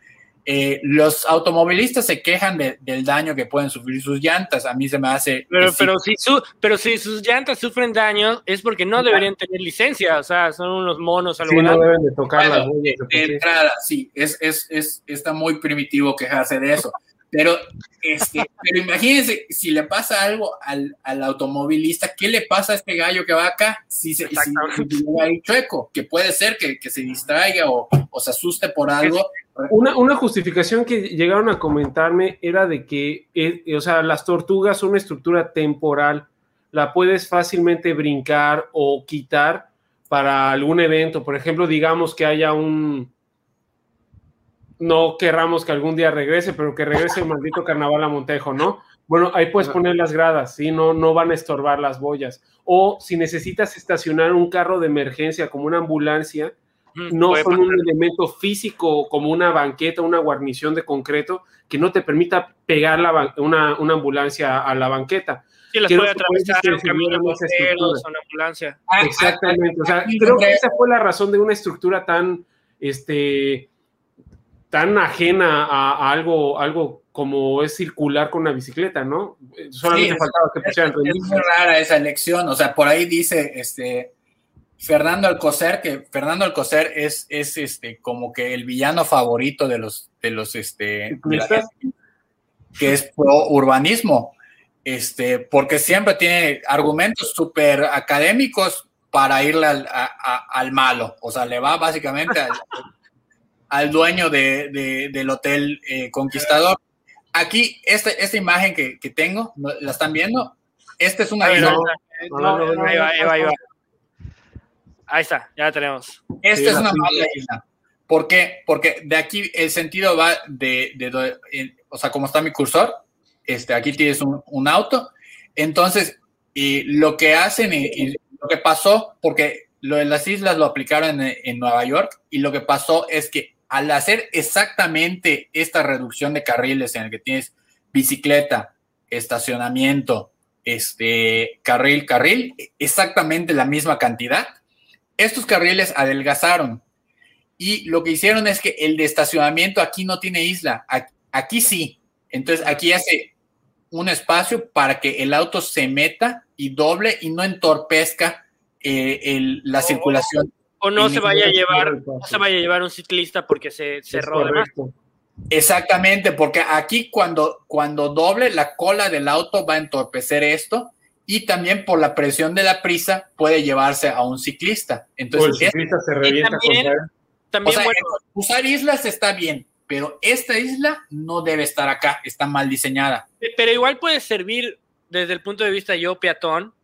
eh, los automovilistas se quejan del daño que pueden sufrir sus llantas. A mí se me hace. Pero, pero, si, su, pero si sus llantas sufren daño, es porque no deberían tener licencia. O sea, son unos monos. Sí, no deben de tocar las de, entrada, sí, es, es, es, está muy primitivo quejarse de eso. Pero, este, pero imagínense, si le pasa algo al, al, automovilista, ¿qué le pasa a este gallo que va acá? Si se si, si, chueco, que puede ser que, que se distraiga o, o, se asuste por algo. Una, una, justificación que llegaron a comentarme era de que, eh, o sea, las tortugas son una estructura temporal, la puedes fácilmente brincar o quitar para algún evento. Por ejemplo, digamos que haya un, no querramos que algún día regrese, pero que regrese el maldito carnaval a Montejo, ¿no? Bueno, ahí puedes poner las gradas, ¿sí? No, no van a estorbar las boyas. O si necesitas estacionar un carro de emergencia como una ambulancia, no son un elemento físico como una banqueta, una guarnición de concreto que no te permita pegar una, ambulancia a la banqueta. Sí, las puede atravesar un camino una ambulancia. Ah, Exactamente. O sea, creo que esa fue la razón de una estructura tan, este, tan ajena a, algo, algo como es circular con una bicicleta, ¿no? Solamente faltaba que pusieran. Es, es muy rara esa elección, o sea, por ahí dice este Fernando Alcocer, que Fernando Alcocer es, es este como que el villano favorito de los, de los este que es pro urbanismo, este, porque siempre tiene argumentos súper académicos para irle al, al, malo, o sea, le va básicamente al, al dueño de, del Hotel eh, Conquistador. Aquí, esta, esta imagen que, que, tengo, ¿la están viendo? Esta es una isla. ahí, está, ya la tenemos. Esta es una mala isla. ¿Por qué? Porque de aquí el sentido va de, de, o sea, como está mi cursor, este, aquí tienes un, un auto. Entonces, y lo que hacen y, lo que pasó, porque lo de las islas lo aplicaron en, en, Nueva York y lo que pasó es que al hacer exactamente esta reducción de carriles en el que tienes bicicleta, estacionamiento, este, carril, carril, exactamente la misma cantidad, estos carriles adelgazaron. Y lo que hicieron es que el de estacionamiento aquí no tiene isla, aquí, sí. Entonces aquí hace un espacio para que el auto se meta y doble y no entorpezca eh, la circulación o no se vaya a llevar, se vaya a llevar un ciclista porque se cerró de más. Exactamente, porque aquí cuando, cuando doble la cola del auto va a entorpecer esto y también por la presión de la prisa puede llevarse a un ciclista. Entonces, el ciclista se revienta también, usar islas está bien, pero esta isla no debe estar acá, está mal diseñada. Pero igual puede servir desde el punto de vista yo peatón,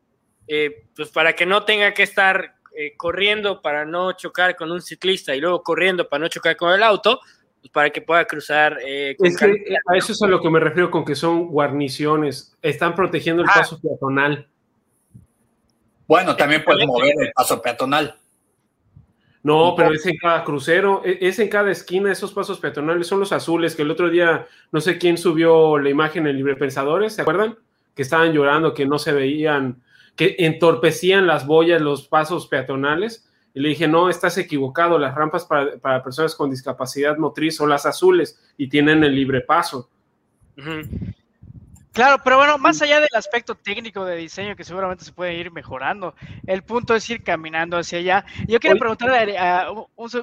eh, pues para que no tenga que estar eh, corriendo para no chocar con un ciclista y luego corriendo para no chocar con el auto, pues para que pueda cruzar. Eh, es que a eso es a lo que me refiero con que son guarniciones, están protegiendo el ah. paso peatonal. Bueno, también puedes mover el paso peatonal. No, pero es en cada crucero, e, es en cada esquina, esos pasos peatonales son los azules, que el otro día, no sé quién subió la imagen en Libre Pensadores, ¿se acuerdan? Que estaban llorando, que no se veían que entorpecían las boyas, los pasos peatonales. Y le dije, no, estás equivocado, las rampas para, personas con discapacidad motriz son las azules y tienen el libre paso. Claro, pero bueno, más allá del aspecto técnico de diseño que seguramente se puede ir mejorando, el punto es ir caminando hacia allá. Yo quería preguntarle a,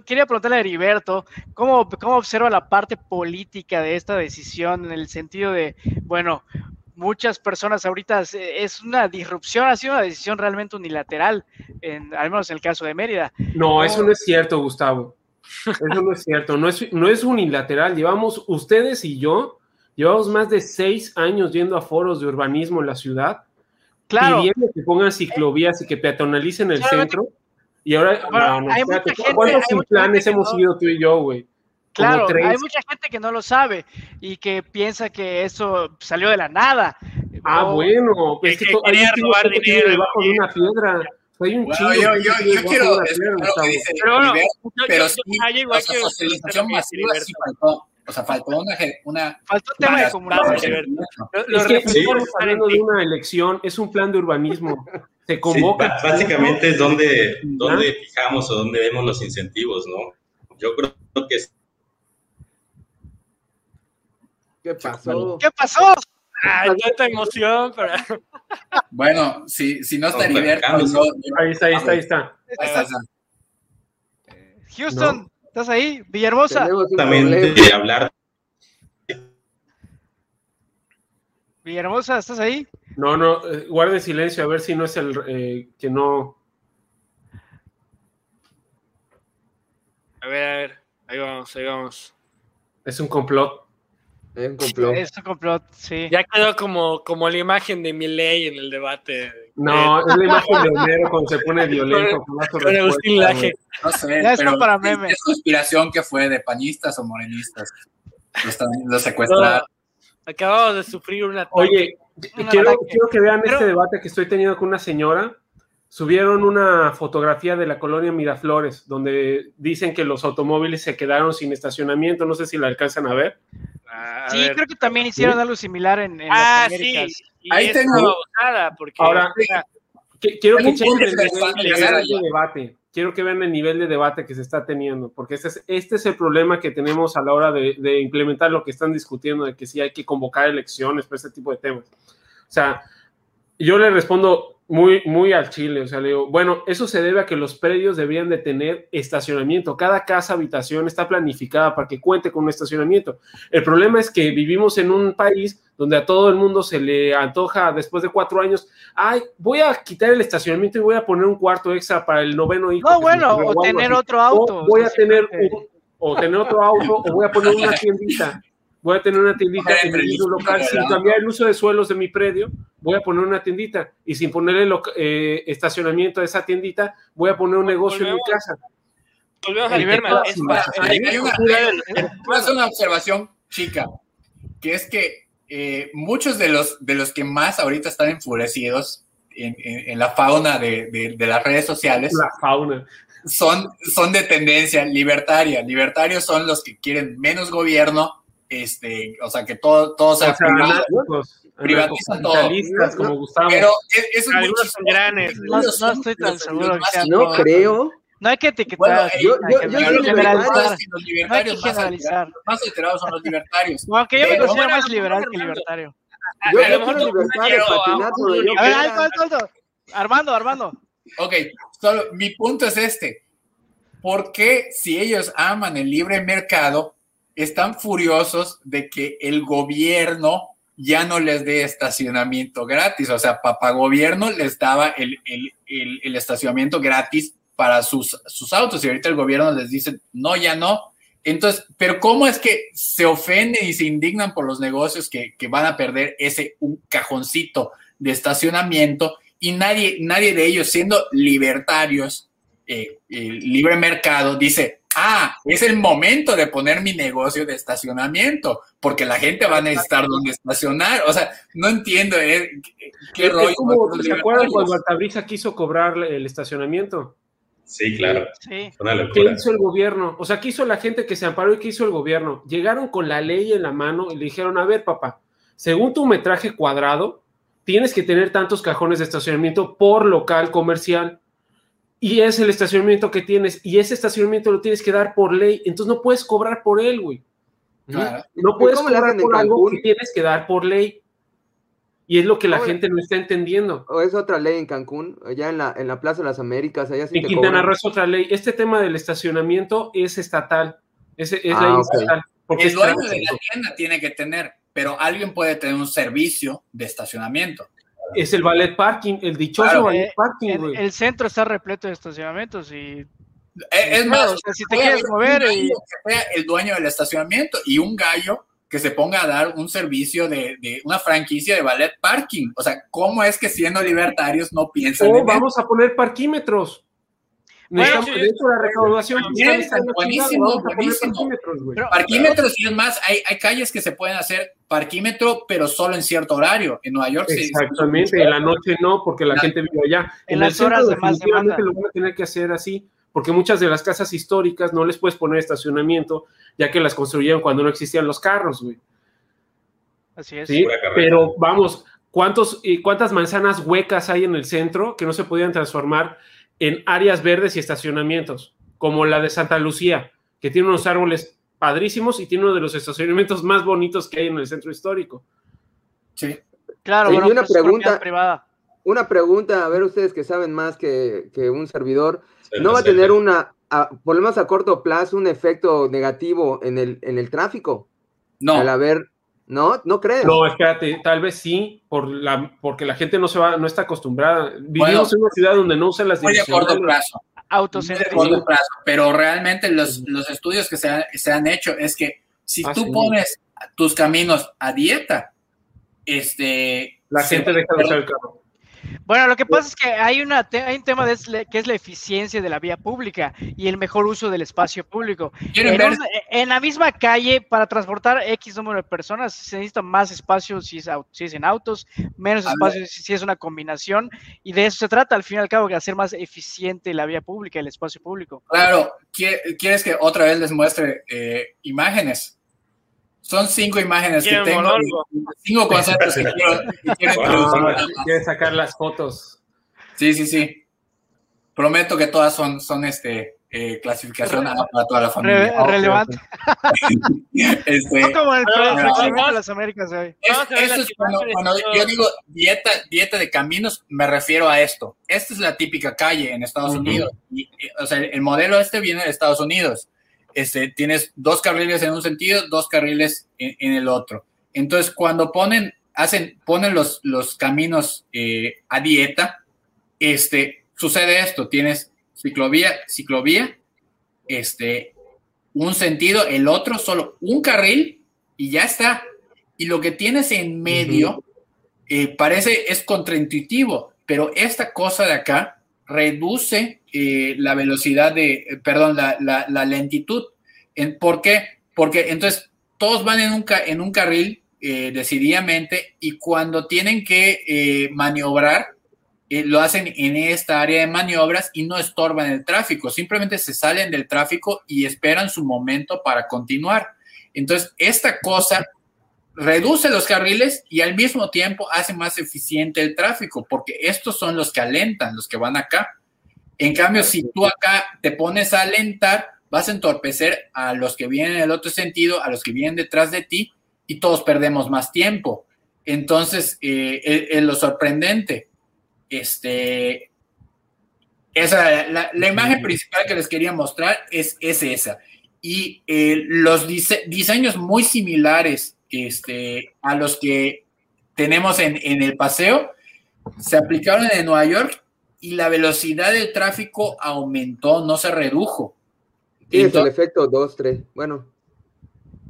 quería preguntarle a Heriberto cómo, cómo observa la parte política de esta decisión en el sentido de, bueno, muchas personas ahorita es una disrupción, ha sido una decisión realmente unilateral, en, al menos en el caso de Mérida. No, eso no es cierto, Gustavo. Eso no es cierto, no es, no es unilateral. Llevamos, ustedes y yo, llevamos más de seis años yendo a foros de urbanismo en la ciudad, claro. pidiendo que pongan ciclovías y que peatonalicen el centro. Y ahora, ¿cuántos planes hemos ido tú y yo, güey? Claro, tres. hay mucha gente que no lo sabe y que piensa que eso salió de la nada. Ah, bueno, es que, que quería robar dinero, debajo de una piedra. Hay un Bueno, chingo yo, yo, yo quiero Pero bueno, Iber, yo- pero yo- sí, igual socialización masiva sí faltó. O sea, faltó una, una Faltó un tema de comunicación. Es los que estamos hablando de una elección, es un plan de urbanismo. Se Sí, convoca. ba- básicamente es donde, ¿Ah? donde fijamos o donde vemos los incentivos, ¿no? Yo creo que ¿Qué pasó? ¿Qué pasó? Ay, tanta emoción, pero Bueno, si, si no está Heriberto, yo- Ahí está, ahí está, ahí está. ahí está, ahí está. Houston, ¿estás ahí? Villahermosa, problema. de hablar Villahermosa, ¿estás ahí? No, no, eh, guarden silencio a ver si no es el eh, que no. a ver, a ver, ahí vamos, ahí vamos. Es un complot. Es un complot. Es un complot, sí. Ya quedó como, como la imagen de Milei en el debate. No, es la imagen de Homero cuando se pone violento. con las Con Agustín respuestas, Laje. No sé, Ya pero para ¿es- meme. ¿es conspiración que fue de panistas o morenistas? Los, secuestraron. Acabamos de sufrir un ataque. Oye, Un quiero, quiero que vean Pero- este debate que estoy teniendo con una señora. Subieron una fotografía de la colonia Miraflores, donde dicen que los automóviles se quedaron sin estacionamiento. No sé si la alcanzan a ver. Ah, a Sí, ver. creo que también hicieron algo similar en, en Ah, las sí. Américas. Y Ahí tengo- porque Ahora, Que- quiero que chequen el el debate. Quiero que vean el nivel de debate que se está teniendo, porque este es, este es el problema que tenemos a la hora de, de implementar lo que están discutiendo, de que sí hay que convocar elecciones para este tipo de temas. O sea, yo le respondo muy, muy al chile, o sea, le digo, bueno, eso se debe a que los predios deberían de tener estacionamiento. Cada casa, habitación está planificada para que cuente con un estacionamiento. El problema es que vivimos en un país donde a todo el mundo se le antoja después de cuatro años, ay, voy a quitar el estacionamiento y voy a poner un cuarto extra para el noveno hijo. No, bueno, o tener así. otro auto. O voy a tener un- o tener otro auto, o voy a poner una tiendita. Voy a tener una tiendita en mi local sin cambiar el uso de suelos de mi predio. Voy a poner una tiendita y sin ponerle eh, estacionamiento a esa tiendita, voy a poner un negocio en mi Volvemos. casa. volvemos al hay una, cultura hay- del- voy a hacer una observación chica, que es que eh, muchos de los, de los que más ahorita están enfurecidos en, en- en la fauna de, de- de las redes sociales La fauna. son, son de tendencia libertaria. Libertarios son los que quieren menos gobierno, este, o sea, que todo, todo sea O sea, privado. anárquicos, Privatizan todo. como Gustavo. Pero es, eso es son grandes. No- no Ellos son estoy tan seguro que No creo. No hay que etiquetar. Bueno, hay yo- que yo- yo los No hay que libertarios más generalizar. alterados, más alterados son los libertarios. Aunque yo me considero más liberal Armando. que libertario. Yo, a lo mejor ver, quiera. alto, alto, alto. Armando, Armando. Ok, solo mi punto es este. ¿Por qué si ellos aman el libre mercado, están furiosos de que el gobierno ya no les dé estacionamiento gratis? O sea, papá gobierno les daba el, el- el- el estacionamiento gratis para sus, sus autos y ahorita el gobierno les dice, no, ya no. Entonces, pero ¿cómo es que se ofenden y se indignan por los negocios que, que van a perder ese un cajoncito de estacionamiento y nadie, nadie de ellos siendo libertarios, eh, el libre mercado, dice, ah, es el momento de poner mi negocio de estacionamiento, porque la gente va a necesitar donde estacionar. O sea, no entiendo eh, qué, qué Es rollo. como, ¿Se acuerdan cuando Altabrisa quiso cobrar el estacionamiento? Sí, claro, Sí. una ¿Qué hizo el gobierno? O sea, ¿qué hizo la gente que se amparó y qué hizo el gobierno? Llegaron con la ley en la mano y le dijeron, a ver, papá, según tu metraje cuadrado, tienes que tener tantos cajones de estacionamiento por local comercial. Y es el estacionamiento que tienes. Y ese estacionamiento lo tienes que dar por ley. Entonces no puedes cobrar por él, güey. Claro. No ¿Y puedes cobrar por algo que tienes que dar por ley. Y es lo que la ¿Cómo le- gente no está entendiendo. O es otra ley en Cancún, allá en la, en la Plaza de las Américas, allá sí En te Quintana. Roo es otra ley. Este tema del estacionamiento es estatal. Es, es Ah, ley estatal. Porque El es dueño de la tienda tiene que tener, pero alguien puede tener un servicio de estacionamiento. Es el ballet parking, el dichoso Claro. ballet Eh, parking, El, güey. el centro está repleto de estacionamientos y Es, es Claro, más, o sea, si te quieres mover y- que sea el dueño del estacionamiento y un gallo que se ponga a dar un servicio de, de una franquicia de ballet parking. O sea, ¿cómo es que siendo libertarios no piensan O en vamos a poner parquímetros. Necesitamos, sí, de hecho, la recaudación Bien, buenísimo, chingada, vamos a poner buenísimo. parquímetros, güey. Pero- Parquímetros y es más, hay, hay calles que se pueden hacer parquímetro, pero solo en cierto horario. En Nueva York sí- Exactamente, en la noche no, porque la La- gente vive allá. En En, las el centro horas de más definitivamente demanda. lo van a tener que hacer así, porque muchas de las casas históricas no les puedes poner estacionamiento, ya que las construyeron cuando no existían los carros, güey. Así es. ¿sí? Pero vamos, ¿cuántos, y ¿cuántas manzanas huecas hay en el centro que no se podían transformar en áreas verdes y estacionamientos? Como la de Santa Lucía, que tiene unos árboles padrísimos y tiene uno de los estacionamientos más bonitos que hay en el centro histórico. Sí. Claro, Y bueno, una pues, pregunta- privada. Una pregunta, a ver ustedes que saben más que, que un servidor. Se ¿No va a tener una, a- por lo menos a corto plazo, un efecto negativo en el, en el tráfico? No, Al haber, ¿no? ¿No crees? No, espérate, tal vez sí, por la, porque la gente no se va, no está acostumbrada. Vivimos Bueno. en una ciudad donde no usan las muy a corto plazo. Autocentrismo. corto plazo. Pero realmente los, los estudios que se han, se han hecho es que si Ah, tú sí. pones tus caminos a dieta, este... La gente deja de usar el carro. Bueno, lo que pasa es que hay, una te- hay un tema de es que es la eficiencia de la vía pública y el mejor uso del espacio público. ¿Quieren En, ver? un- en la misma calle, para transportar X número de personas, se necesita más espacio si es, si es en autos, menos espacio si, es una combinación, y de eso se trata al fin y al cabo, de hacer más eficiente la vía pública, el espacio público. Claro, ¿quie- ¿quieres que otra vez les muestre eh, imágenes? Son cinco imágenes que tengo, cinco conceptos que quiero, que quiero Wow. Quiere sacar las fotos. Sí, sí, sí. Prometo que todas son, son este, eh, clasificación A para toda la Re- familia. relevante. Este, No como el ah, de las Américas hoy. Es- eso es cuando, cuando yo digo dieta, dieta de caminos, me refiero a esto. Esta es la típica calle en Estados Ujú. Unidos. Y, o sea, el modelo este viene de Estados Unidos. Este, tienes dos carriles en un sentido, dos carriles en, en el otro. Entonces, cuando ponen, hacen, ponen los, los caminos eh, a dieta, este, sucede esto. Tienes ciclovía, ciclovía, este, un sentido, el otro, solo un carril y ya está. Y lo que tienes en medio eh, parece, es contraintuitivo, pero esta cosa de acá reduce eh, la velocidad de, eh, perdón, la, la- la lentitud. En- ¿Por qué? Porque entonces todos van en un, en un carril eh, decididamente y cuando tienen que eh, maniobrar, eh, lo hacen en esta área de maniobras y no estorban el tráfico, simplemente se salen del tráfico y esperan su momento para continuar. Entonces, esta cosa reduce los carriles y al mismo tiempo hace más eficiente el tráfico, porque estos son los que alentan, los que van acá. En cambio, si tú acá te pones a alentar, vas a entorpecer a los que vienen en el otro sentido, a los que vienen detrás de ti, y todos perdemos más tiempo. Entonces, eh, es, es lo sorprendente. Este, esa, la, imagen principal que les quería mostrar es, es esa. Y eh, los dise diseños muy similares este, a los que tenemos en, en, el paseo se aplicaron en Nueva York y la velocidad del tráfico aumentó, no se redujo. Tienes el efecto 2, 3. Bueno.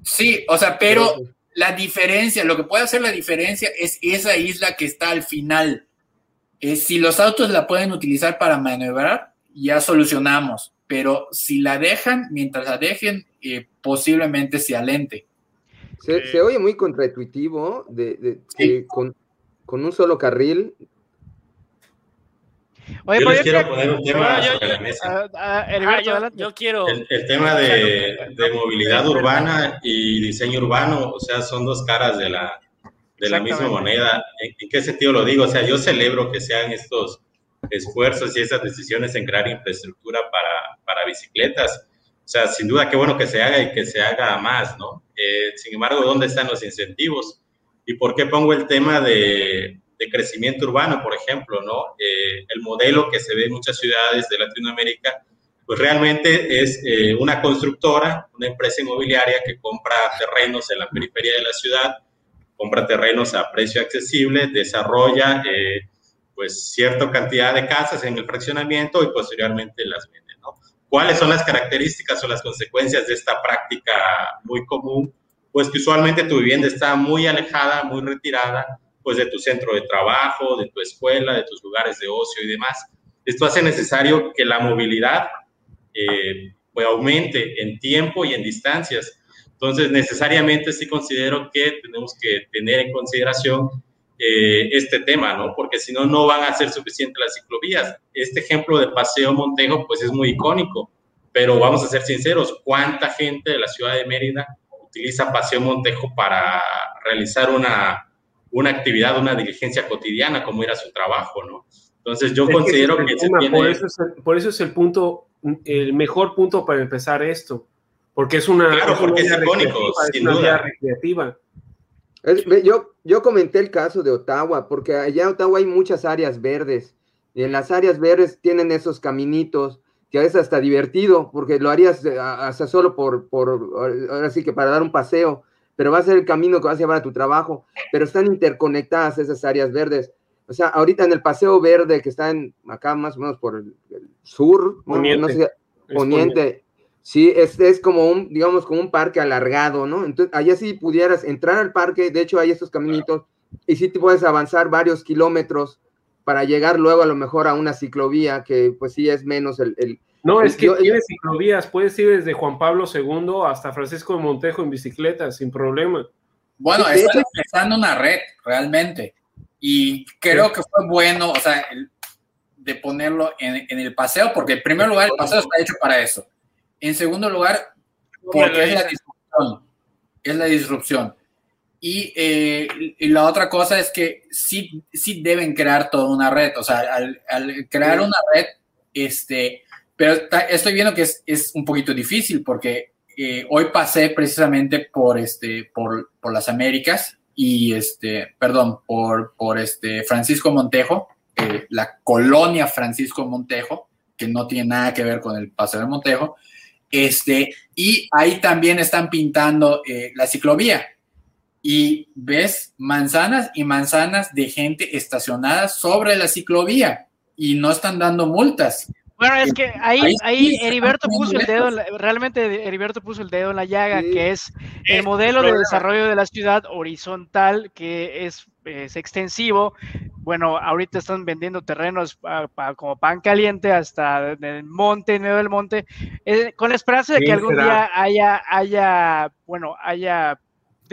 Sí, o sea, pero la diferencia, lo que puede hacer la diferencia es esa isla que está al final. Eh, si los autos la pueden utilizar para maniobrar, ya solucionamos. Pero si la dejan, mientras la dejen, eh, posiblemente se alente. Se, se, oye muy contraintuitivo de, de, Sí. de- con, con un solo carril. Oye, Yo les quiero poner un tema yo- sobre yo- la mesa. Ah, ah, Ah, yo, yo quiero. El, el tema de, de movilidad urbana y diseño urbano, o sea, son dos caras de la, de la misma moneda. ¿En, en qué sentido lo digo? O sea, yo celebro que sean estos esfuerzos y esas decisiones en crear infraestructura para, para bicicletas. O sea, sin duda, qué bueno que se haga y que se haga más, ¿no? Eh, sin embargo, ¿dónde están los incentivos? ¿Y por qué pongo el tema de, de crecimiento urbano, por ejemplo, ¿no? Eh, el modelo que se ve en muchas ciudades de Latinoamérica, pues realmente es eh, una constructora, una empresa inmobiliaria que compra terrenos en la periferia de la ciudad, compra terrenos a precio accesible, desarrolla eh, pues cierta cantidad de casas en el fraccionamiento y posteriormente las vende. ¿Cuáles son las características o las consecuencias de esta práctica muy común? Pues que usualmente tu vivienda está muy alejada, muy retirada, pues de tu centro de trabajo, de tu escuela, de tus lugares de ocio y demás. esto hace necesario que la movilidad eh, pues aumente en tiempo y en distancias. Entonces, necesariamente sí considero que tenemos que tener en consideración eh, este tema, ¿no? Porque si no, no van a ser suficientes las ciclovías. Este ejemplo de Paseo Montejo, pues es muy icónico, pero vamos a ser sinceros, ¿cuánta gente de la ciudad de Mérida utiliza Paseo Montejo para realizar una, una actividad, una diligencia cotidiana, como ir a su trabajo, ¿no? Entonces yo considero que, por, eso es el, por eso es el punto, el mejor punto para empezar esto, porque es una... Claro, porque es icónico, sin duda. recreativa. Yo, yo comenté el caso de Ottawa, porque allá en Ottawa hay muchas áreas verdes, y en las áreas verdes tienen esos caminitos, que es hasta divertido, porque lo harías eh, hasta solo por, por, ahora sí que para dar un paseo, pero va a ser el camino que vas a llevar a tu trabajo, pero están interconectadas esas áreas verdes. O sea, ahorita en el paseo verde que está en, acá más o menos por el, sur, poniente, no sé, poniente, sí, es, es como un, digamos, como un parque alargado, ¿no? Entonces, allá sí pudieras entrar al parque, de hecho hay estos caminitos, y sí te puedes avanzar varios kilómetros para llegar luego a lo mejor a una ciclovía que pues sí es menos el... el no, es que yo- tienes ciclovías, puedes ir desde Juan Pablo II hasta Francisco de Montejo en bicicleta, sin problema. Bueno, Sí, están empezando una red, realmente. Y creo que fue bueno, o sea, el- de ponerlo en, en el paseo, porque en primer lugar el paseo está hecho para eso. En segundo lugar, porque es la disrupción. Es la disrupción. Y, eh, y la otra cosa es que sí, sí deben crear toda una red. O sea, al, al crear una red, este, pero estoy viendo que es, es un poquito difícil porque eh, hoy pasé precisamente por, este, por, por las Américas y, este, perdón, por, por este Francisco Montejo, eh, la colonia Francisco Montejo, que no tiene nada que ver con el Paseo de Montejo, este, y ahí también están pintando eh, la ciclovía. Y ves manzanas y manzanas de gente estacionada sobre la ciclovía y no están dando multas. Bueno, es que ahí, Ahí ahí Heriberto puso el dedo, en la- realmente Heriberto puso el dedo en la llaga, Sí. que es el Es modelo de desarrollo de la ciudad horizontal, que es, es extensivo. Bueno, ahorita están vendiendo terrenos pa- pa- como pan caliente hasta en el monte, en medio del monte, eh, con la esperanza de que algún será. día haya, haya, bueno, haya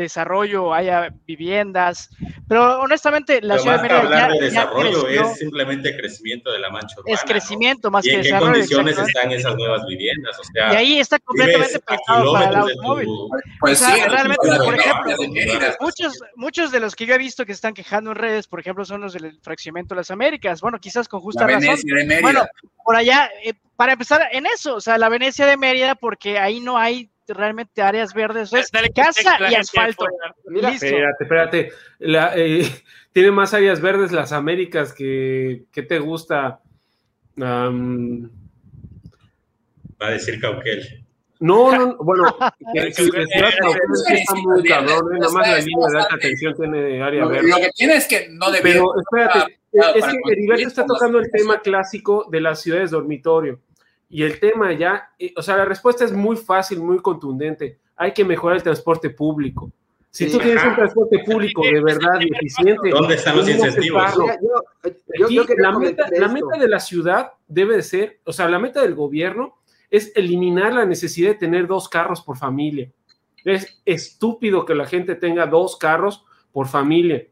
desarrollo, haya viviendas, pero honestamente la Pero ciudad más de que Mérida hablar ya- de desarrollo creció. es simplemente crecimiento de la mancha urbana. es ¿no? crecimiento más ¿Y que en qué condiciones están esas nuevas viviendas? O sea, Y ahí está completamente pensado para el automóvil. tu... Pues O sea, sí, realmente, la por ejemplo, de Muchos, muchos de los que yo he visto que están quejando en redes, por ejemplo, son los del fraccionamiento de las Américas. Bueno, quizás con la justa razón. Venecia de Mérida. Bueno, por allá, eh, para empezar en eso, o sea, la Venecia de Mérida, porque ahí no hay realmente áreas verdes, es Dale casa y asfalto. Mira, Listo. Espérate, espérate. La, eh, tiene más áreas verdes las Américas que, que te gusta. Va a decir Cauquel. no, no, bueno, que, Sí, que- que- que está muy cabrón, eh, nada más la línea de alta tensión tiene área Lo, verde. lo que tiene es que no debería. Pero espérate, es para que Heriberto está tocando el tema clásico de las ciudades dormitorio. Y el tema ya, eh, o sea, la respuesta es muy fácil, muy contundente. Hay que mejorar el transporte público. Si Sí. tú tienes un transporte público de verdad y eficiente, ¿Dónde están los incentivos? yo, yo, yo la, meta, la de la ciudad debe de ser, o sea, la meta del gobierno es eliminar la necesidad de tener dos carros por familia. Es estúpido que la gente tenga dos carros por familia.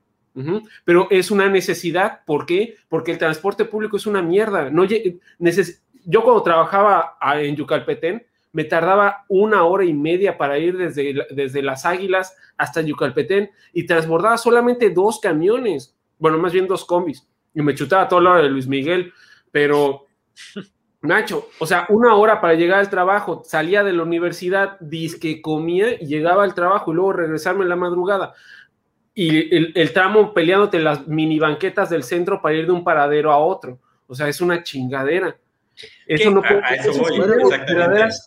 Pero es una necesidad. ¿Por qué? Porque el transporte público es una mierda. No, neces- Yo cuando trabajaba a- en Yucalpetén, me tardaba una hora y media para ir desde, desde Las Águilas hasta Yucalpetén y transbordaba solamente dos camiones, bueno, más bien dos combis, y me chutaba todo lo de Luis Miguel, pero Nacho, o sea, una hora para llegar al trabajo, salía de la universidad, disque comía y llegaba al trabajo y luego regresarme en la madrugada. Y el, el tramo peleándote las mini banquetas del centro para ir de un paradero a otro. O sea, es una chingadera. Eso no A- puede a eso esos voy,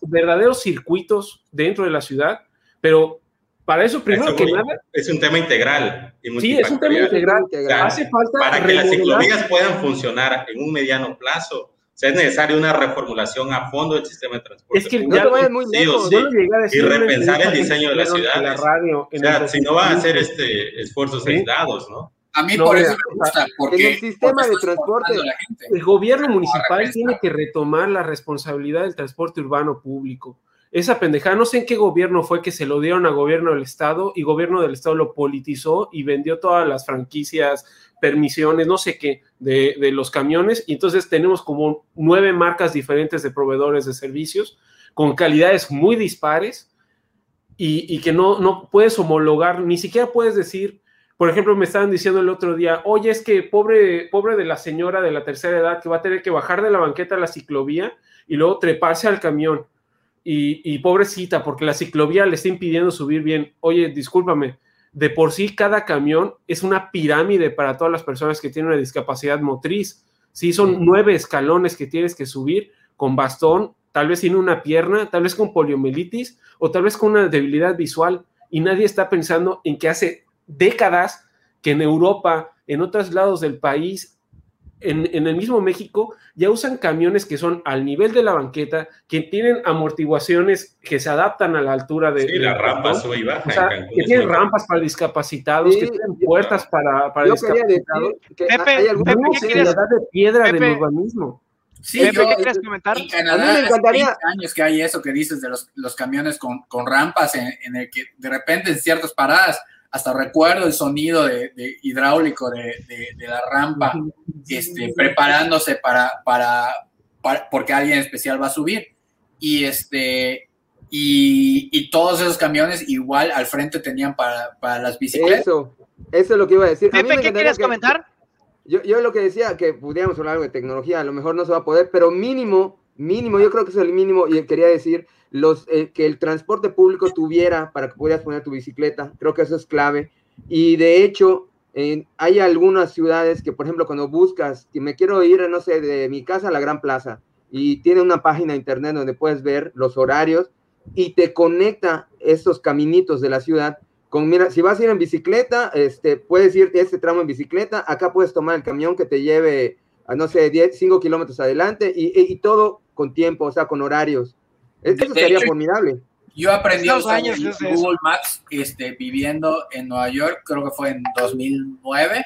verdaderos circuitos dentro de la ciudad, pero para eso, primero Eso que voy. nada, Es un tema integral. y sí, es un tema multifactorial. integral. Hace falta Para que las ciclovías puedan funcionar en un mediano plazo, o sea, es necesaria una reformulación a fondo del sistema de transporte. Es que público. No te vayas muy Sí lejos. sí. A decir Y repensar el diseño de. La radio, O sea, si no va a hacer 2015. este esfuerzos Sí. aislados, ¿no? A mí No, por eso me gusta, porque en el sistema de transporte. El gobierno municipal tiene que retomar la responsabilidad del transporte urbano público. Esa pendejada, no sé en qué gobierno fue que se lo dieron a gobierno del estado y gobierno del estado lo politizó y vendió todas las franquicias, permisiones, no sé qué, de, de los camiones. Y entonces tenemos como nueve marcas diferentes de proveedores de servicios con calidades muy dispares y, y que no, no puedes homologar, ni siquiera puedes decir, por ejemplo, me estaban diciendo el otro día, oye, es que pobre, pobre de la señora de la tercera edad que va a tener que bajar de la banqueta a la ciclovía y luego treparse al camión. Y, y pobrecita, porque la ciclovía le está impidiendo subir bien. Oye, discúlpame, de por sí cada camión es una pirámide para todas las personas que tienen una discapacidad motriz. Sí, son nueve escalones que tienes que subir con bastón, tal vez sin una pierna, tal vez con poliomielitis o tal vez con una debilidad visual. Y nadie está pensando en que hace décadas que en Europa, en otros lados del país, en, en, el mismo México, ya usan camiones que son al nivel de la banqueta, que tienen amortiguaciones que se adaptan a la altura de. Sí, de la rampa sube y baja. O sea, en Cancún que tienen rampas para discapacitados, Sí, que tienen puertas para, para discapacitados. que Pepe, hay algunos Pepe, sociedad de piedra del Pepe. urbanismo. Sí, Pepe, yo- ¿qué quieres comentar? En A mí Canadá me hace encantaría- 20 años que hay eso que dices de los, los camiones con, con rampas en, en el que de repente en ciertas paradas hasta recuerdo el sonido de, de hidráulico de, de- de la rampa este, preparándose para, para, para- porque alguien especial va a subir y este y, y todos esos camiones igual al frente tenían para, para las bicicletas Eso, eso es lo que iba a decir. A Pepe, ¿qué encantaría quieres que- comentar? Yo, yo lo que decía, que pudiéramos hablar algo de tecnología, a lo mejor no se va a poder, pero mínimo, mínimo, yo creo que es el mínimo, y quería decir, los, eh, que el transporte público tuviera para que pudieras poner tu bicicleta, creo que eso es clave. Y de hecho, hay algunas ciudades que, por ejemplo, cuando buscas, que me quiero ir, no sé, de mi casa a la Gran Plaza, y tiene una página de internet donde puedes ver los horarios y te conecta estos caminitos de la ciudad con, mira, si vas a ir en bicicleta, este, puedes ir este tramo en bicicleta, acá puedes tomar el camión que te lleve, a, no sé, 10, 5 kilómetros adelante y- y todo con tiempo, o sea, con horarios. Es- De- Eso de sería hecho, formidable. Yo aprendí usar años de Google Maps este, viviendo en Nueva York, creo que fue en 2009.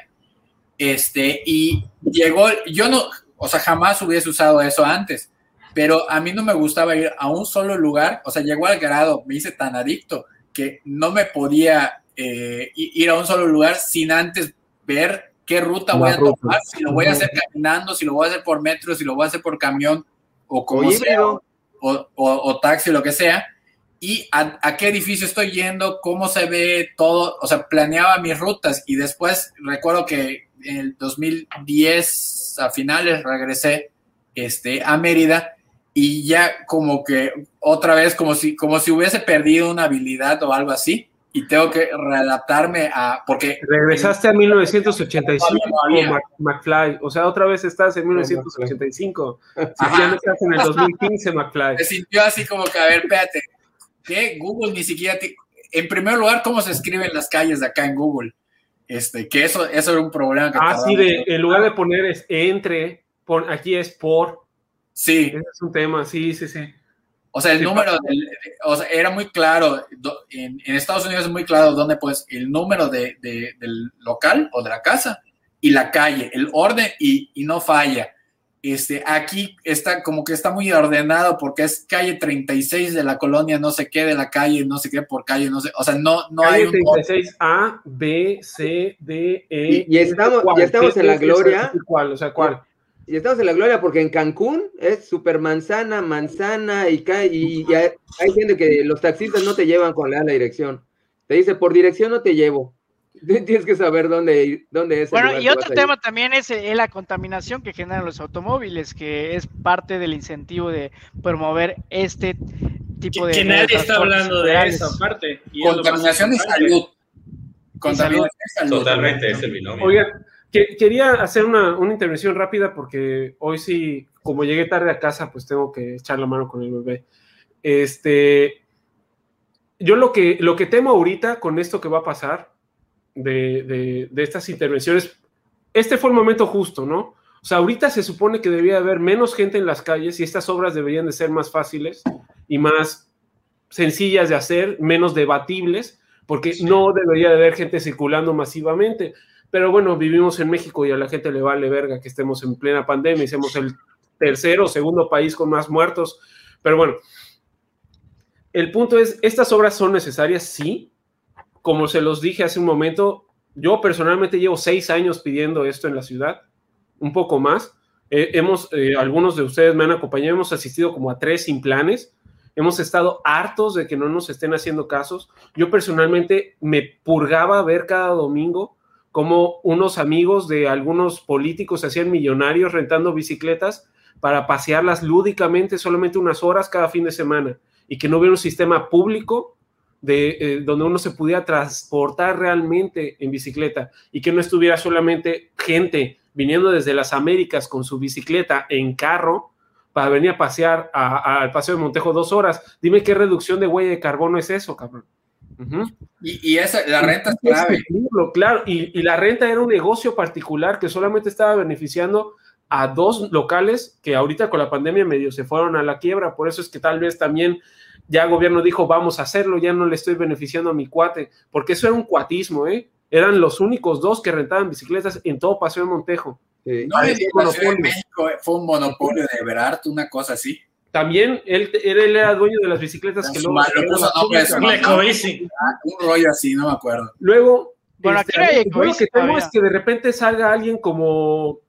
Este, y llegó, yo no, o sea, jamás hubiese usado eso antes, pero a mí no me gustaba ir a un solo lugar, o sea, llegó al grado, me hice tan adicto que no me podía eh, ir a un solo lugar sin antes ver qué ruta voy a ruta. tomar, si lo voy a hacer caminando, si lo voy a hacer por metro, si lo voy a hacer por camión o como O sea, híbrido. O, o- o taxi, lo que sea, y a, a qué edificio estoy yendo, cómo se ve todo, o sea, planeaba mis rutas y después recuerdo que en el 2010 a finales regresé este, a Mérida y ya como que otra vez como si, como si hubiese perdido una habilidad o algo así y tengo que readaptarme a, porque Regresaste a 1985 Todavía. como Mac- McFly. O sea, otra vez estás en 1985. Si Ajá. ya no estás en el 2015, McFly. se sintió así como que, a ver, espérate, ¿qué? Google ni siquiera, te- en primer lugar, ¿cómo se escriben las calles de acá en Google? Este, que eso, eso era un problema que Ah, sí, de, en lugar de poner es entre, pon, aquí es por. Sí, Ese es un tema, sí, sí, sí. O sea, el Sí, número, del- o sea, era muy claro, do- en, en Estados Unidos es muy claro dónde pues el número de, de- del local o de la casa y la calle, el orden y, y no falla. Este, aquí está como que está muy ordenado porque es calle 36 de la colonia, no sé qué, de la calle, no sé qué por calle, no sé, o sea, no, no hay Calle un orden. 36A, B, C, D, E. Y- y estamos- ¿cuál? y estamos ¿Qué- en la gloria. ¿Cuál? O sea, ¿cuál? Y estamos en la gloria porque en Cancún es super manzana, manzana y, y, y hay, hay gente que los taxistas no te llevan con la, la dirección. Te dice, por dirección no te llevo. Tienes que saber dónde, ir- dónde es. el Bueno, y que otro tema también es eh, la contaminación que generan los automóviles, que es parte del incentivo de promover este tipo Que, de. que de nadie está hablando de esa parte. y es Contaminación y importante. salud. Contaminación y salud. Totalmente, es el binomio. Oigan, que- quería hacer una, una intervención rápida porque hoy sí, como llegué tarde a casa, pues tengo que echar la mano con el bebé. Este, yo lo que, lo que temo ahorita con esto que va a pasar de, de- de estas intervenciones, este fue el momento justo, ¿no? O sea, ahorita se supone que debía haber menos gente en las calles y estas obras deberían de ser más fáciles y más sencillas de hacer, menos debatibles, porque no debería de haber gente circulando masivamente. Pero bueno, vivimos en México y a la gente le vale verga que estemos en plena pandemia y seamos el tercero o segundo país con más muertos. Pero bueno, el punto es, ¿estas obras son necesarias? Sí. Como se los dije hace un momento, yo personalmente llevo seis años pidiendo esto en la ciudad, un poco más. Eh, hemos, eh, algunos de ustedes me han acompañado, hemos asistido como a tres sin planes. Hemos estado hartos de que no nos estén haciendo casos. Yo personalmente me purgaba ver cada domingo cómo unos amigos de algunos políticos se hacían millonarios rentando bicicletas para pasearlas lúdicamente solamente unas horas cada fin de semana y que no hubiera un sistema público de eh, donde uno se pudiera transportar realmente en bicicleta y que no estuviera solamente gente viniendo desde las Américas con su bicicleta en carro para venir a pasear al Paseo de Montejo dos horas. Dime qué reducción de huella de carbono es eso, cabrón. Y, esa, la renta es clave. Claro, y, y, la renta era un negocio particular que solamente estaba beneficiando a dos locales que ahorita con la pandemia medio se fueron a la quiebra. Por eso es que tal vez también ya el gobierno dijo, vamos a hacerlo, ya no le estoy beneficiando a mi cuate, porque eso era un cuatismo, ¿eh? Eran los únicos dos que rentaban bicicletas en todo Paseo de Montejo. No, en México fue un monopolio de Berart, una cosa así. También él, él, era dueño de las bicicletas que luego. Ah, un rollo así, no me acuerdo. Luego, bueno, este, lo que tengo es que de repente salga alguien como.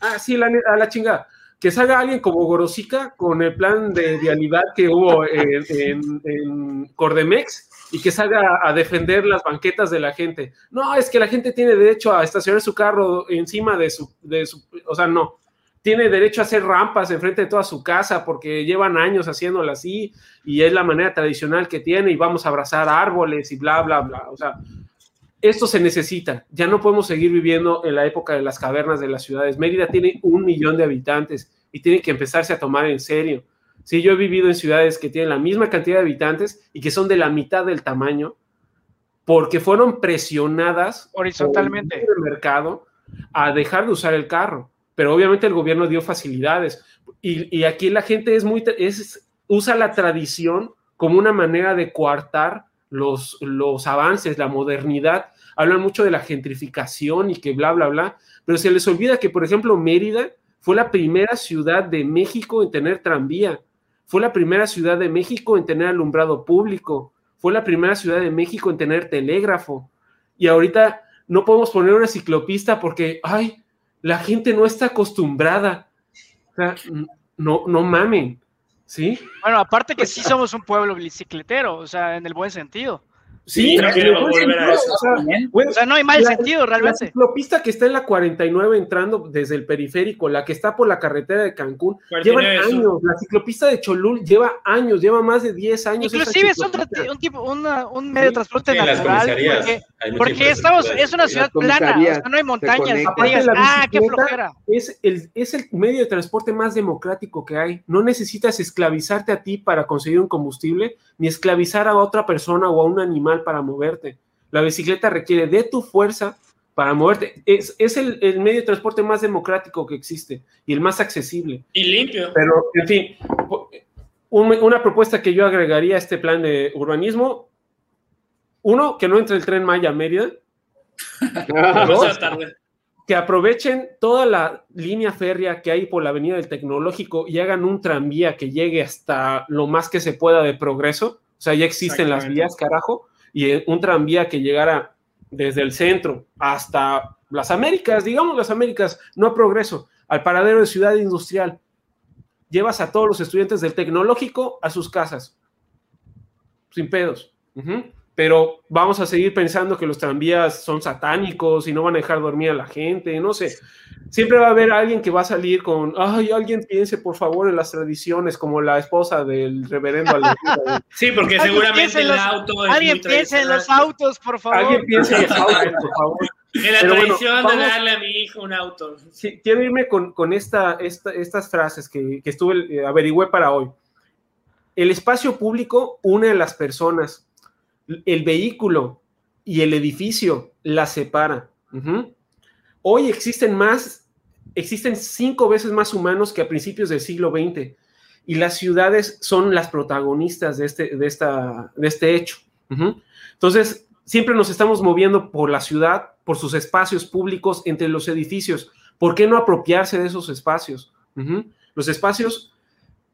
Ah, sí, la, a la chingada. Que salga alguien como Gorosica con el plan de vialidad que hubo en, en, en Cordemex y que salga a defender las banquetas de la gente. No, es que la gente tiene derecho a estacionar su carro encima de su, de su o sea, no. Tiene derecho a hacer rampas enfrente de toda su casa porque llevan años haciéndolo así y es la manera tradicional que tiene y vamos a abrazar árboles y bla, bla, bla. O sea, esto se necesita. Ya no podemos seguir viviendo en la época de las cavernas de las ciudades. Mérida tiene un millón de habitantes y tiene que empezarse a tomar en serio. Sí, yo he vivido en ciudades que tienen la misma cantidad de habitantes y que son de la mitad del tamaño porque fueron presionadas horizontalmente por el mercado a dejar de usar el carro. Pero obviamente el gobierno dio facilidades y, aquí la gente es muy es, usa la tradición como una manera de coartar los, los avances, la modernidad. Hablan mucho de la gentrificación y que bla, bla, bla, pero se les olvida que, por ejemplo, Mérida fue la primera ciudad de México en tener tranvía. Fue la primera ciudad de México en tener alumbrado público. Fue la primera ciudad de México en tener telégrafo. Y ahorita no podemos poner una ciclopista porque, ay, la gente no está acostumbrada. O sea, no, no mamen. ¿Sí? Bueno, aparte que sí somos un pueblo bicicletero, o sea, en el buen sentido. Sí, o, sea, no hay mal sentido realmente. La ciclopista que está en la 49 entrando desde el periférico, la que está por la carretera de Cancún, lleva años. La ciclopista de Cholul lleva años, lleva más de 10 años. Inclusive es un, tipo, un medio de transporte natural. Porque, estamos, es una ciudad plana, o sea, no hay montañas. ah, qué flojera. Es el, es el medio de transporte más democrático que hay. No necesitas esclavizarte a ti para conseguir un combustible, ni esclavizar a otra persona o a un animal para moverte. La bicicleta requiere de tu fuerza para moverte. Es, el, medio de transporte más democrático que existe y el más accesible. Y limpio. Pero, en fin, una propuesta que yo agregaría a este plan de urbanismo, uno, que no entre el tren Maya a Mérida. que aprovechen toda la línea férrea que hay por la Avenida del Tecnológico y hagan un tranvía que llegue hasta lo más que se pueda de progreso. O sea, ya existen las vías, carajo y un tranvía que llegara desde el centro hasta las Américas, digamos las Américas, no progreso, al paradero de ciudad industrial. Llevas a todos los estudiantes del tecnológico a sus casas, sin pedos pero vamos a seguir pensando que los tranvías son satánicos y no van a dejar dormir a la gente, no sé. Siempre va a haber alguien que va a salir con, ay, alguien piense por favor en las tradiciones, como la esposa del reverendo Sí, porque seguramente el auto Alguien piense en los autos, por favor. Alguien piense en los autos, por favor. En la tradición de darle a mi hijo un auto. quiero irme con, con esta, estas frases que, que estuve, eh, averigüé para hoy. El espacio público une a las personas, el vehículo y el edificio la separa. Hoy existen más, existen cinco veces más humanos que a principios del siglo XX y las ciudades son las protagonistas de este, de esta, de este hecho. Entonces, siempre nos estamos moviendo por la ciudad, por sus espacios públicos, entre los edificios. ¿Por qué no apropiarse de esos espacios? Los espacios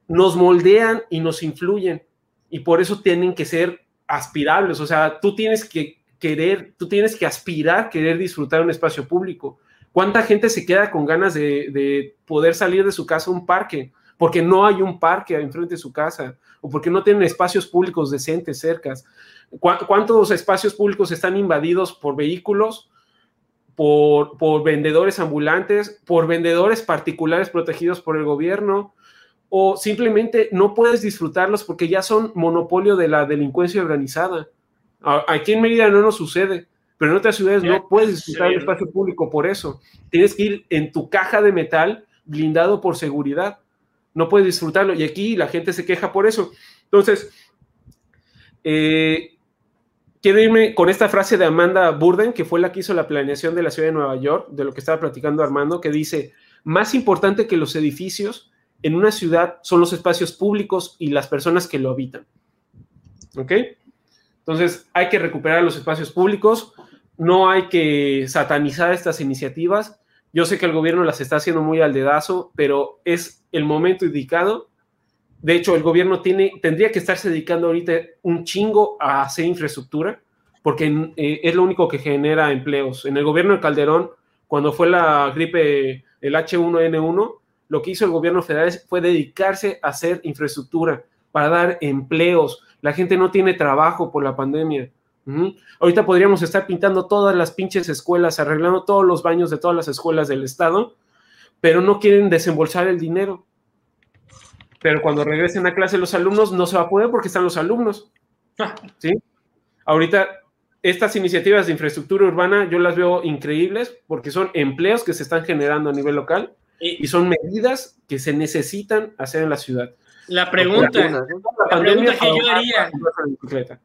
nos moldean y nos influyen y por eso tienen que ser aspirables. O sea, tú tienes que querer, tú tienes que aspirar, querer disfrutar un espacio público. ¿Cuánta gente se queda con ganas de, de poder salir de su casa a un parque? Porque no hay un parque enfrente de su casa o porque no tienen espacios públicos decentes cercas. ¿Cuántos espacios públicos están invadidos por vehículos, por, vendedores ambulantes, por vendedores particulares protegidos por el gobierno? O simplemente no puedes disfrutarlos porque ya son monopolio de la delincuencia organizada. Aquí en Mérida no nos sucede, pero en otras ciudades no puedes disfrutar el espacio público por eso. Tienes que ir en tu caja de metal blindado por seguridad. No puedes disfrutarlo. Y aquí la gente se queja por eso. Entonces, eh, quiero irme con esta frase de Amanda Burden, que fue la que hizo la planeación de la ciudad de Nueva York, de lo que estaba platicando Armando, que dice, más importante que los edificios en una ciudad son los espacios públicos y las personas que lo habitan. ¿Ok? Entonces, hay que recuperar los espacios públicos, no hay que satanizar estas iniciativas. Yo sé que el gobierno las está haciendo muy al dedazo, pero es el momento indicado de hecho, el gobierno tiene, tendría que estarse dedicando ahorita un chingo a hacer infraestructura, porque eh, es lo único que genera empleos. En el gobierno de Calderón, cuando fue la gripe, el H1N1, lo que hizo el gobierno federal fue dedicarse a hacer infraestructura para dar empleos. La gente no tiene trabajo por la pandemia. Ahorita podríamos estar pintando todas las pinches escuelas, arreglando todos los baños de todas las escuelas del estado, pero no quieren desembolsar el dinero pero cuando regresen a clase los alumnos no se va a poder porque están los alumnos. ¿Sí? Ahorita estas iniciativas de infraestructura urbana yo las veo increíbles porque son empleos que se están generando a nivel local y son medidas que se necesitan hacer en la ciudad. La pregunta, la pregunta que yo haría,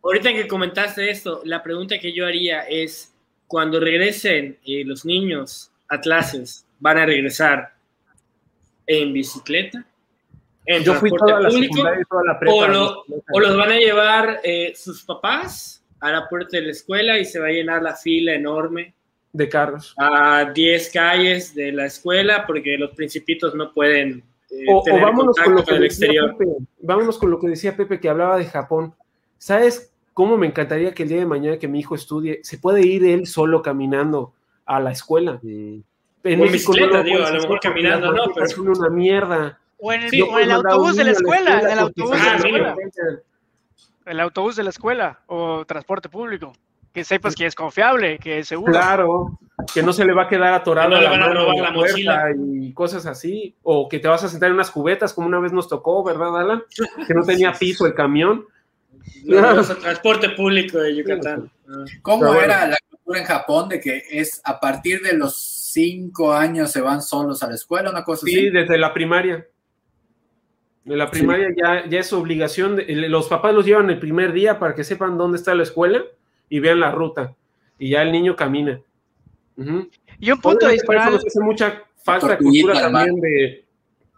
ahorita que comentaste esto, la pregunta que yo haría es, cuando regresen eh, los niños a clases, ¿van a regresar en bicicleta? Yo fui toda la público, toda la prepa, o, los van a llevar eh, sus papás a la puerta de la escuela y se va a llenar la fila enorme de carros a 10 calles de la escuela porque los principitos no pueden eh, o, vámonos con lo que exterior. vámonos con lo que decía Pepe que hablaba de Japón. ¿Sabes cómo me encantaría que el día de mañana que mi hijo estudie se puede ir él solo caminando a la escuela? En bicicleta, digo, a lo mejor caminando no, pero es una mierda. O en el, autobús de la escuela, el autobús de la escuela. El autobús de la escuela o transporte público. Que sepas que es confiable, que es seguro. Claro, que no se le va a quedar atorado no la, la, puerta y cosas así. O que te vas a sentar en unas cubetas, como una vez nos tocó, ¿verdad, Alan? Que no tenía piso el camión. No, transporte público de Yucatán. ¿Cómo era la cultura en Japón de que es a partir de los cinco años se van solos a la escuela, una cosa así? Sí, desde la primaria. En la primaria ya, ya es obligación, los papás los llevan el primer día para que sepan dónde está la escuela y vean la ruta. Y ya el niño camina. Y un punto de disparar. hace mucha falta cultura también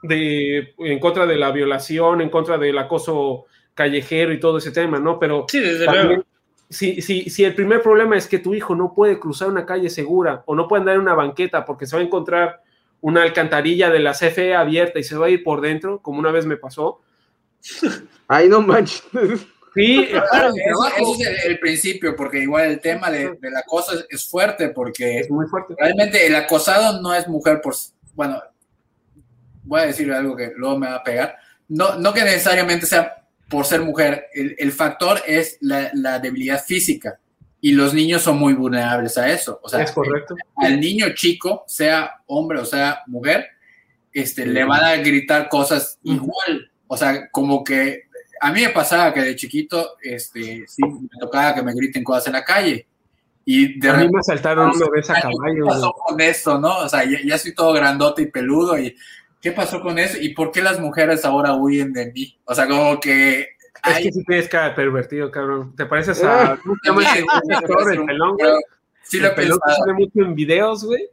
de, en contra de la violación, en contra del acoso callejero y todo ese tema, ¿no? Pero sí, desde luego. Si, si, si el primer problema es que tu hijo no puede cruzar una calle segura o no puede andar en una banqueta porque se va a encontrar una alcantarilla de la CFE abierta y se va a ir por dentro, como una vez me pasó. Ay, no manches. Sí, claro, eso, es el, principio, porque igual el tema de, del acoso es, fuerte, porque es muy fuerte. realmente el acosado no es mujer por, bueno, voy a decir algo que luego me va a pegar, no, no que necesariamente sea por ser mujer, el, el factor es la, la, debilidad física y los niños son muy vulnerables a eso. O sea, es correcto. al niño chico, sea hombre o sea mujer, este, le van a gritar cosas igual. O sea, como que a mí me pasaba que de chiquito, este, sí, me tocaba que me griten cosas en la calle. Y de a mí me saltaron una vez a caballo. ¿Qué pasó con esto, no? O sea, ya, ya, soy todo grandote y peludo y ¿qué pasó con eso? ¿Y por qué las mujeres ahora huyen de mí? O sea, como que es que si tienes cara pervertido, cabrón. ¿Te pareces a. Sí, lo pelón sale mucho en videos, güey.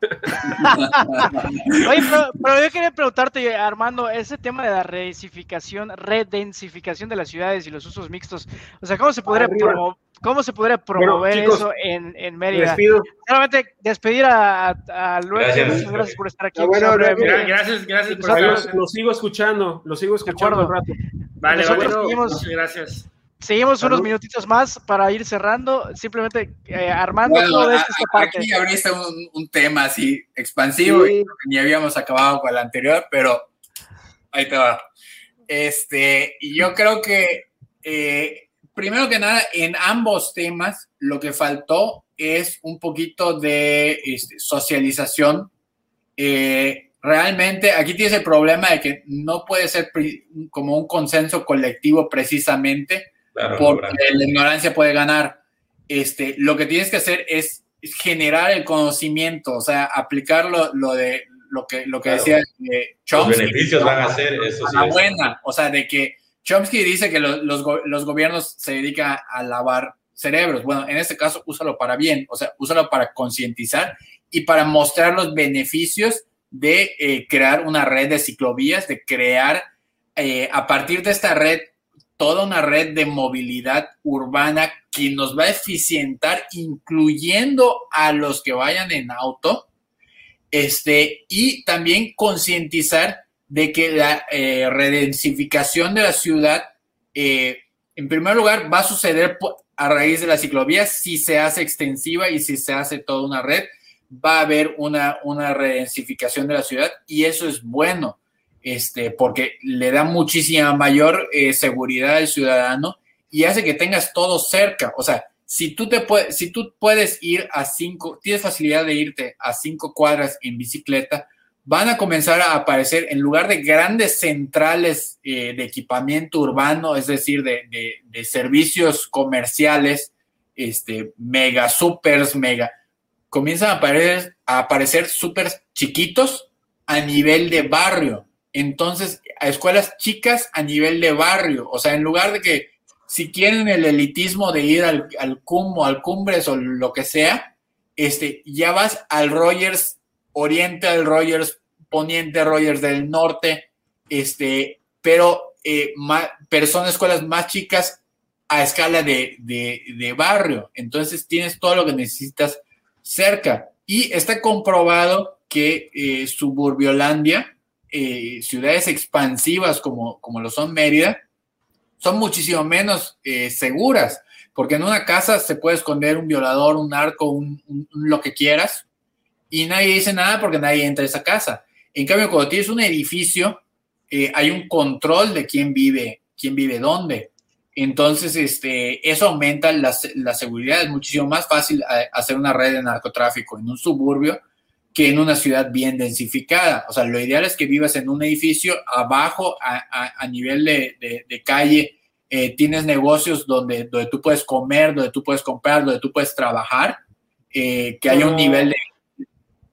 Oye, pero, yo quería preguntarte, Armando, ese tema de la redensificación, redensificación de las ciudades y los usos mixtos, o sea, ¿cómo se podría, ¿cómo se podría promover eso en, en Mérida? Solamente despedir a, a Luis, gracias. gracias. por estar aquí. Ah, bueno, gracias, gracias, por Lo sigo escuchando, lo sigo escuchando un rato. Vale, vale, gracias. Seguimos unos minutitos más para ir cerrando, simplemente eh, armando todo esto. Aquí abriste un, un, tema así expansivo y ni habíamos acabado con el anterior, pero ahí te va. Este, y yo creo que eh, primero que nada, en ambos temas lo que faltó es un poquito de este, socialización. Eh, realmente aquí tienes el problema de que no puede ser como un consenso colectivo precisamente porque la ignorancia puede ganar. Este, lo que tienes que hacer es generar el conocimiento, o sea, aplicar lo, de lo que, lo que decía Chomsky. Los beneficios van a ser eso. Sí, buena, o sea, de que Chomsky dice que los, los, gobiernos se dedican a lavar cerebros. Bueno, en este caso, úsalo para bien, o sea, úsalo para concientizar y para mostrar los beneficios de eh, crear una red de ciclovías, de crear eh, a partir de esta red toda una red de movilidad urbana que nos va a eficientar, incluyendo a los que vayan en auto, este, y también concientizar de que la eh, redensificación de la ciudad, eh, en primer lugar, va a suceder a raíz de la ciclovía si se hace extensiva y si se hace toda una red, va a haber una, una redensificación de la ciudad y eso es bueno este, porque le da muchísima mayor eh, seguridad al ciudadano y hace que tengas todo cerca. O sea, si tú, te puedes, si tú puedes ir a cinco, tienes facilidad de irte a cinco cuadras en bicicleta, van a comenzar a aparecer en lugar de grandes centrales eh, de equipamiento urbano, es decir, de, de, servicios comerciales, este, mega, supers, mega, comienzan a aparecer, a aparecer chiquitos a nivel de barrio entonces a escuelas chicas a nivel de barrio. O sea, en lugar de que si quieren el elitismo de ir al, al CUM o al Cumbres o lo que sea, este, ya vas al Rogers Oriente, al Rogers Poniente, Rogers del Norte, este, pero eh, son escuelas más chicas a escala de, de, barrio. Entonces tienes todo lo que necesitas cerca. Y está comprobado que eh, Suburbiolandia, eh, ciudades expansivas como, como lo son Mérida, son muchísimo menos eh, seguras, porque en una casa se puede esconder un violador, un narco, un, lo que quieras, y nadie dice nada porque nadie entra a esa casa. En cambio, cuando tienes un edificio, eh, hay un control de quién vive, quién vive dónde. Entonces, este, eso aumenta la, la seguridad. Es muchísimo más fácil hacer una red de narcotráfico en un suburbio que en una ciudad bien densificada. O sea, lo ideal es que vivas en un edificio abajo, a, nivel de, calle, eh, tienes negocios donde, donde tú puedes comer, donde tú puedes comprar, donde tú puedes trabajar, eh, que haya un nivel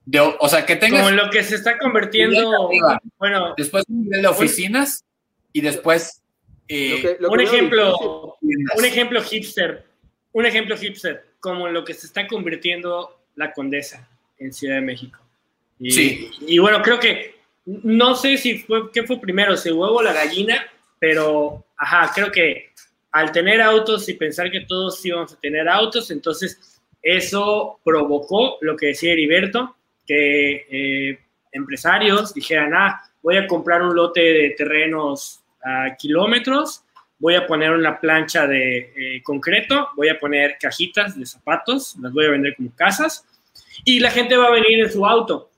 de, O sea, que tengas... Como lo que se está convirtiendo... bueno, después un nivel de oficinas y después... Eh, un ejemplo, un ejemplo hipster, un ejemplo hipster, como lo que se está convirtiendo la condesa en Ciudad de México. Y, sí. Y bueno, creo que no sé si fue qué fue primero, si el huevo o la gallina, pero ajá, creo que al tener autos y pensar que todos íbamos a tener autos, entonces eso provocó lo que decía Heriberto, que eh, empresarios dijeran, ah, voy a comprar un lote de terrenos a kilómetros, voy a poner una plancha de eh, concreto, voy a poner cajitas de zapatos, las voy a vender como casas y la gente va a venir en su auto.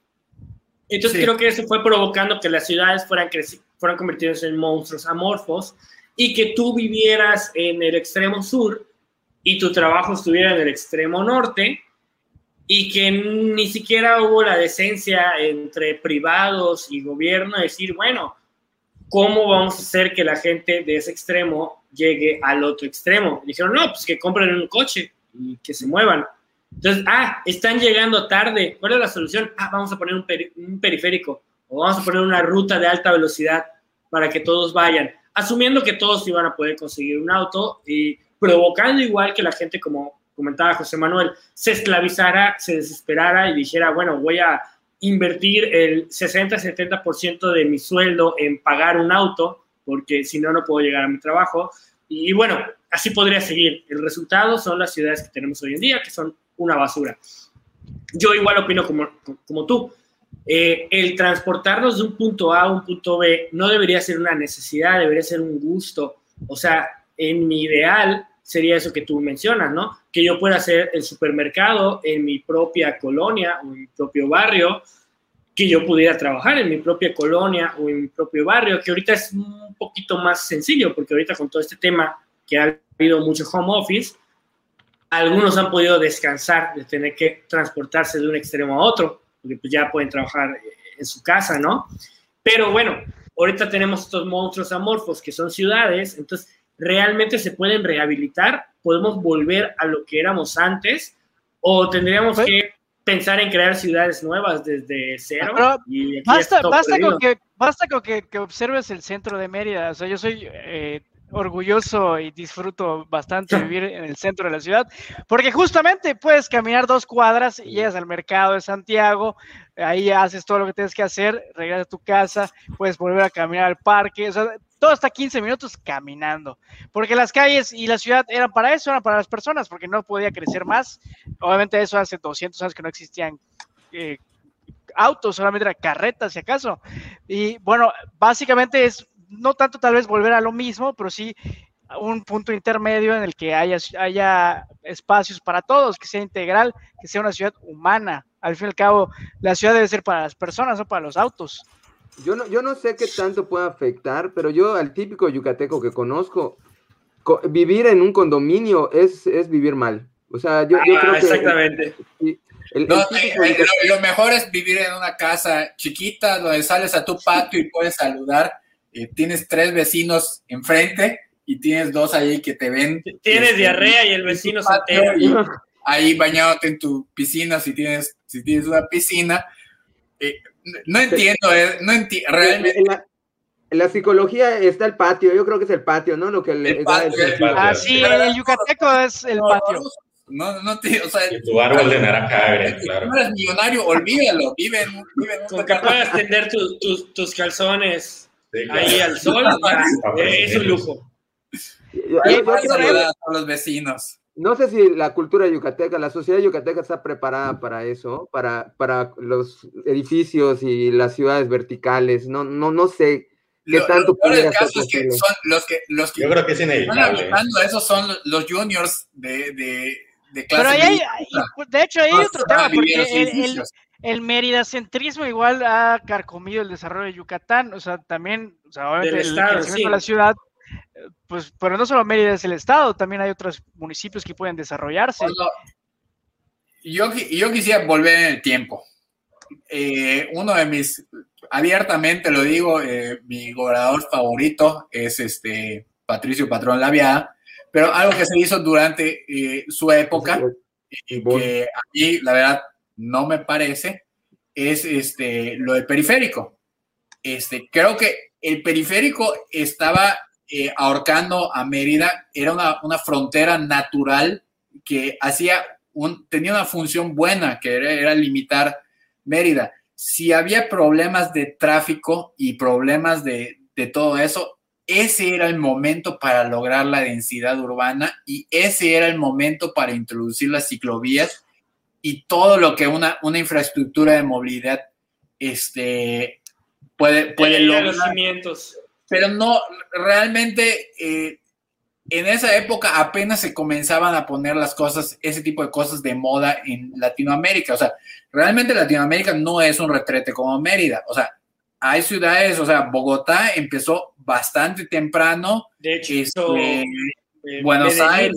Entonces creo que eso fue provocando que las ciudades fueran, fueran convirtiéndose en monstruos amorfos y que tú vivieras en el extremo sur y tu trabajo estuviera en el extremo norte y que ni siquiera hubo la decencia entre privados y gobierno de decir, bueno, ¿cómo vamos a hacer que la gente de ese extremo llegue al otro extremo? dijeron, no, pues que compren un coche y que se muevan. Entonces, ah, están llegando tarde. ¿Cuál es la solución? Ah, vamos a poner un, periférico o vamos a poner una ruta de alta velocidad para que todos vayan, asumiendo que todos iban a poder conseguir un auto y provocando igual que la gente, como comentaba José Manuel, se esclavizara, se desesperara y dijera, bueno, voy a invertir el 60-70% de mi sueldo en pagar un auto, porque si no, no puedo llegar a mi trabajo. Y bueno, así podría seguir. El resultado son las ciudades que tenemos hoy en día, que son una basura. Yo igual opino como, como tú. Eh, el transportarnos de un punto A a un punto B no debería ser una necesidad, debería ser un gusto. O sea, en mi ideal sería eso que tú mencionas, ¿no? Que yo pueda hacer el supermercado en mi propia colonia o en mi propio barrio, que yo pudiera trabajar en mi propia colonia o en mi propio barrio, que ahorita es un poquito más sencillo, porque ahorita con todo este tema que ha habido mucho home office, algunos han podido descansar de tener que transportarse de un extremo a otro, porque pues ya pueden trabajar en su casa, ¿no? Pero bueno, ahorita tenemos estos monstruos amorfos que son ciudades, entonces realmente se pueden rehabilitar, podemos volver a lo que éramos antes, o tendríamos pues que pensar en crear ciudades nuevas desde cero. basta, basta, con, que, basta con que, observes el centro de Mérida. O sea, yo soy eh, orgulloso y disfruto bastante vivir en el centro de la ciudad, porque justamente puedes caminar dos cuadras y llegas al mercado de Santiago, ahí haces todo lo que tienes que hacer, regresas a tu casa, puedes volver a caminar al parque, o sea, todo hasta 15 minutos caminando, porque las calles y la ciudad eran para eso, eran para las personas, porque no podía crecer más. Obviamente eso hace 200 años que no existían eh, autos, solamente eran carretas, si acaso. Y bueno, básicamente es no tanto tal vez volver a lo mismo, pero sí un punto intermedio en el que haya, haya espacios para todos, que sea integral, que sea una ciudad humana. Al fin y al cabo, la ciudad debe ser para las personas, no para los autos. Yo no, yo no sé qué tanto puede afectar, pero yo al típico yucateco que conozco, vivir en un condominio es, es vivir mal. O sea, yo, yo creo que... Exactamente. lo, mejor es vivir en una casa chiquita donde sales a tu patio y puedes saludar. Eh, tienes tres vecinos enfrente y tienes dos ahí que te ven. Tienes este, diarrea y el vecino se Ahí bañándote en tu piscina si tienes, si tienes una piscina. Eh, no entiendo, eh, no entiendo, realmente. En la, psicología está el patio, yo creo que es el patio, ¿no? Lo que le da el, Ah, sí, el yucateco es el patio. No, no te, o sea, tu árbol de naranja claro. No eres millonario, olvídalo, vive en, vive en Con que puedas tender tus calzones ahí al sol, es un lujo. A los vecinos no sé si la cultura yucateca, la sociedad yucateca está preparada para eso, para, para los edificios y las ciudades verticales. No, no, no sé qué tanto puede ser que son los que, los que Yo creo que es inevitable. ¿eh? Esos son los juniors de, de, de clase. Pero hay, de hecho, hay otro tema, porque el, el, meridacentrismo igual ha carcomido el desarrollo de Yucatán. O sea, también, o sea, obviamente el, crecimiento de la ciudad pues, pero no solo Mérida es el estado, también hay otros municipios que pueden desarrollarse. yo, yo quisiera volver en el tiempo. Eh, uno de mis, abiertamente lo digo, eh, mi gobernador favorito es este Patricio Patrón Laviada, pero algo que se hizo durante eh, su época, y que a mí la verdad no me parece, es este, lo del periférico. Este, creo que el periférico estaba eh, ahorcando a Mérida era una, una, frontera natural que hacía un, tenía una función buena, que era, limitar Mérida. Si había problemas de tráfico y problemas de, de todo eso, ese era el momento para lograr la densidad urbana y ese era el momento para introducir las ciclovías y todo lo que una, una infraestructura de movilidad este, puede, puede lograr pero no, realmente eh, en esa época apenas se comenzaban a poner las cosas, ese tipo de cosas de moda en Latinoamérica. O sea, realmente Latinoamérica no es un retrete como Mérida. O sea, hay ciudades, o sea, Bogotá empezó bastante temprano. De hecho, este, eh, Buenos Aires,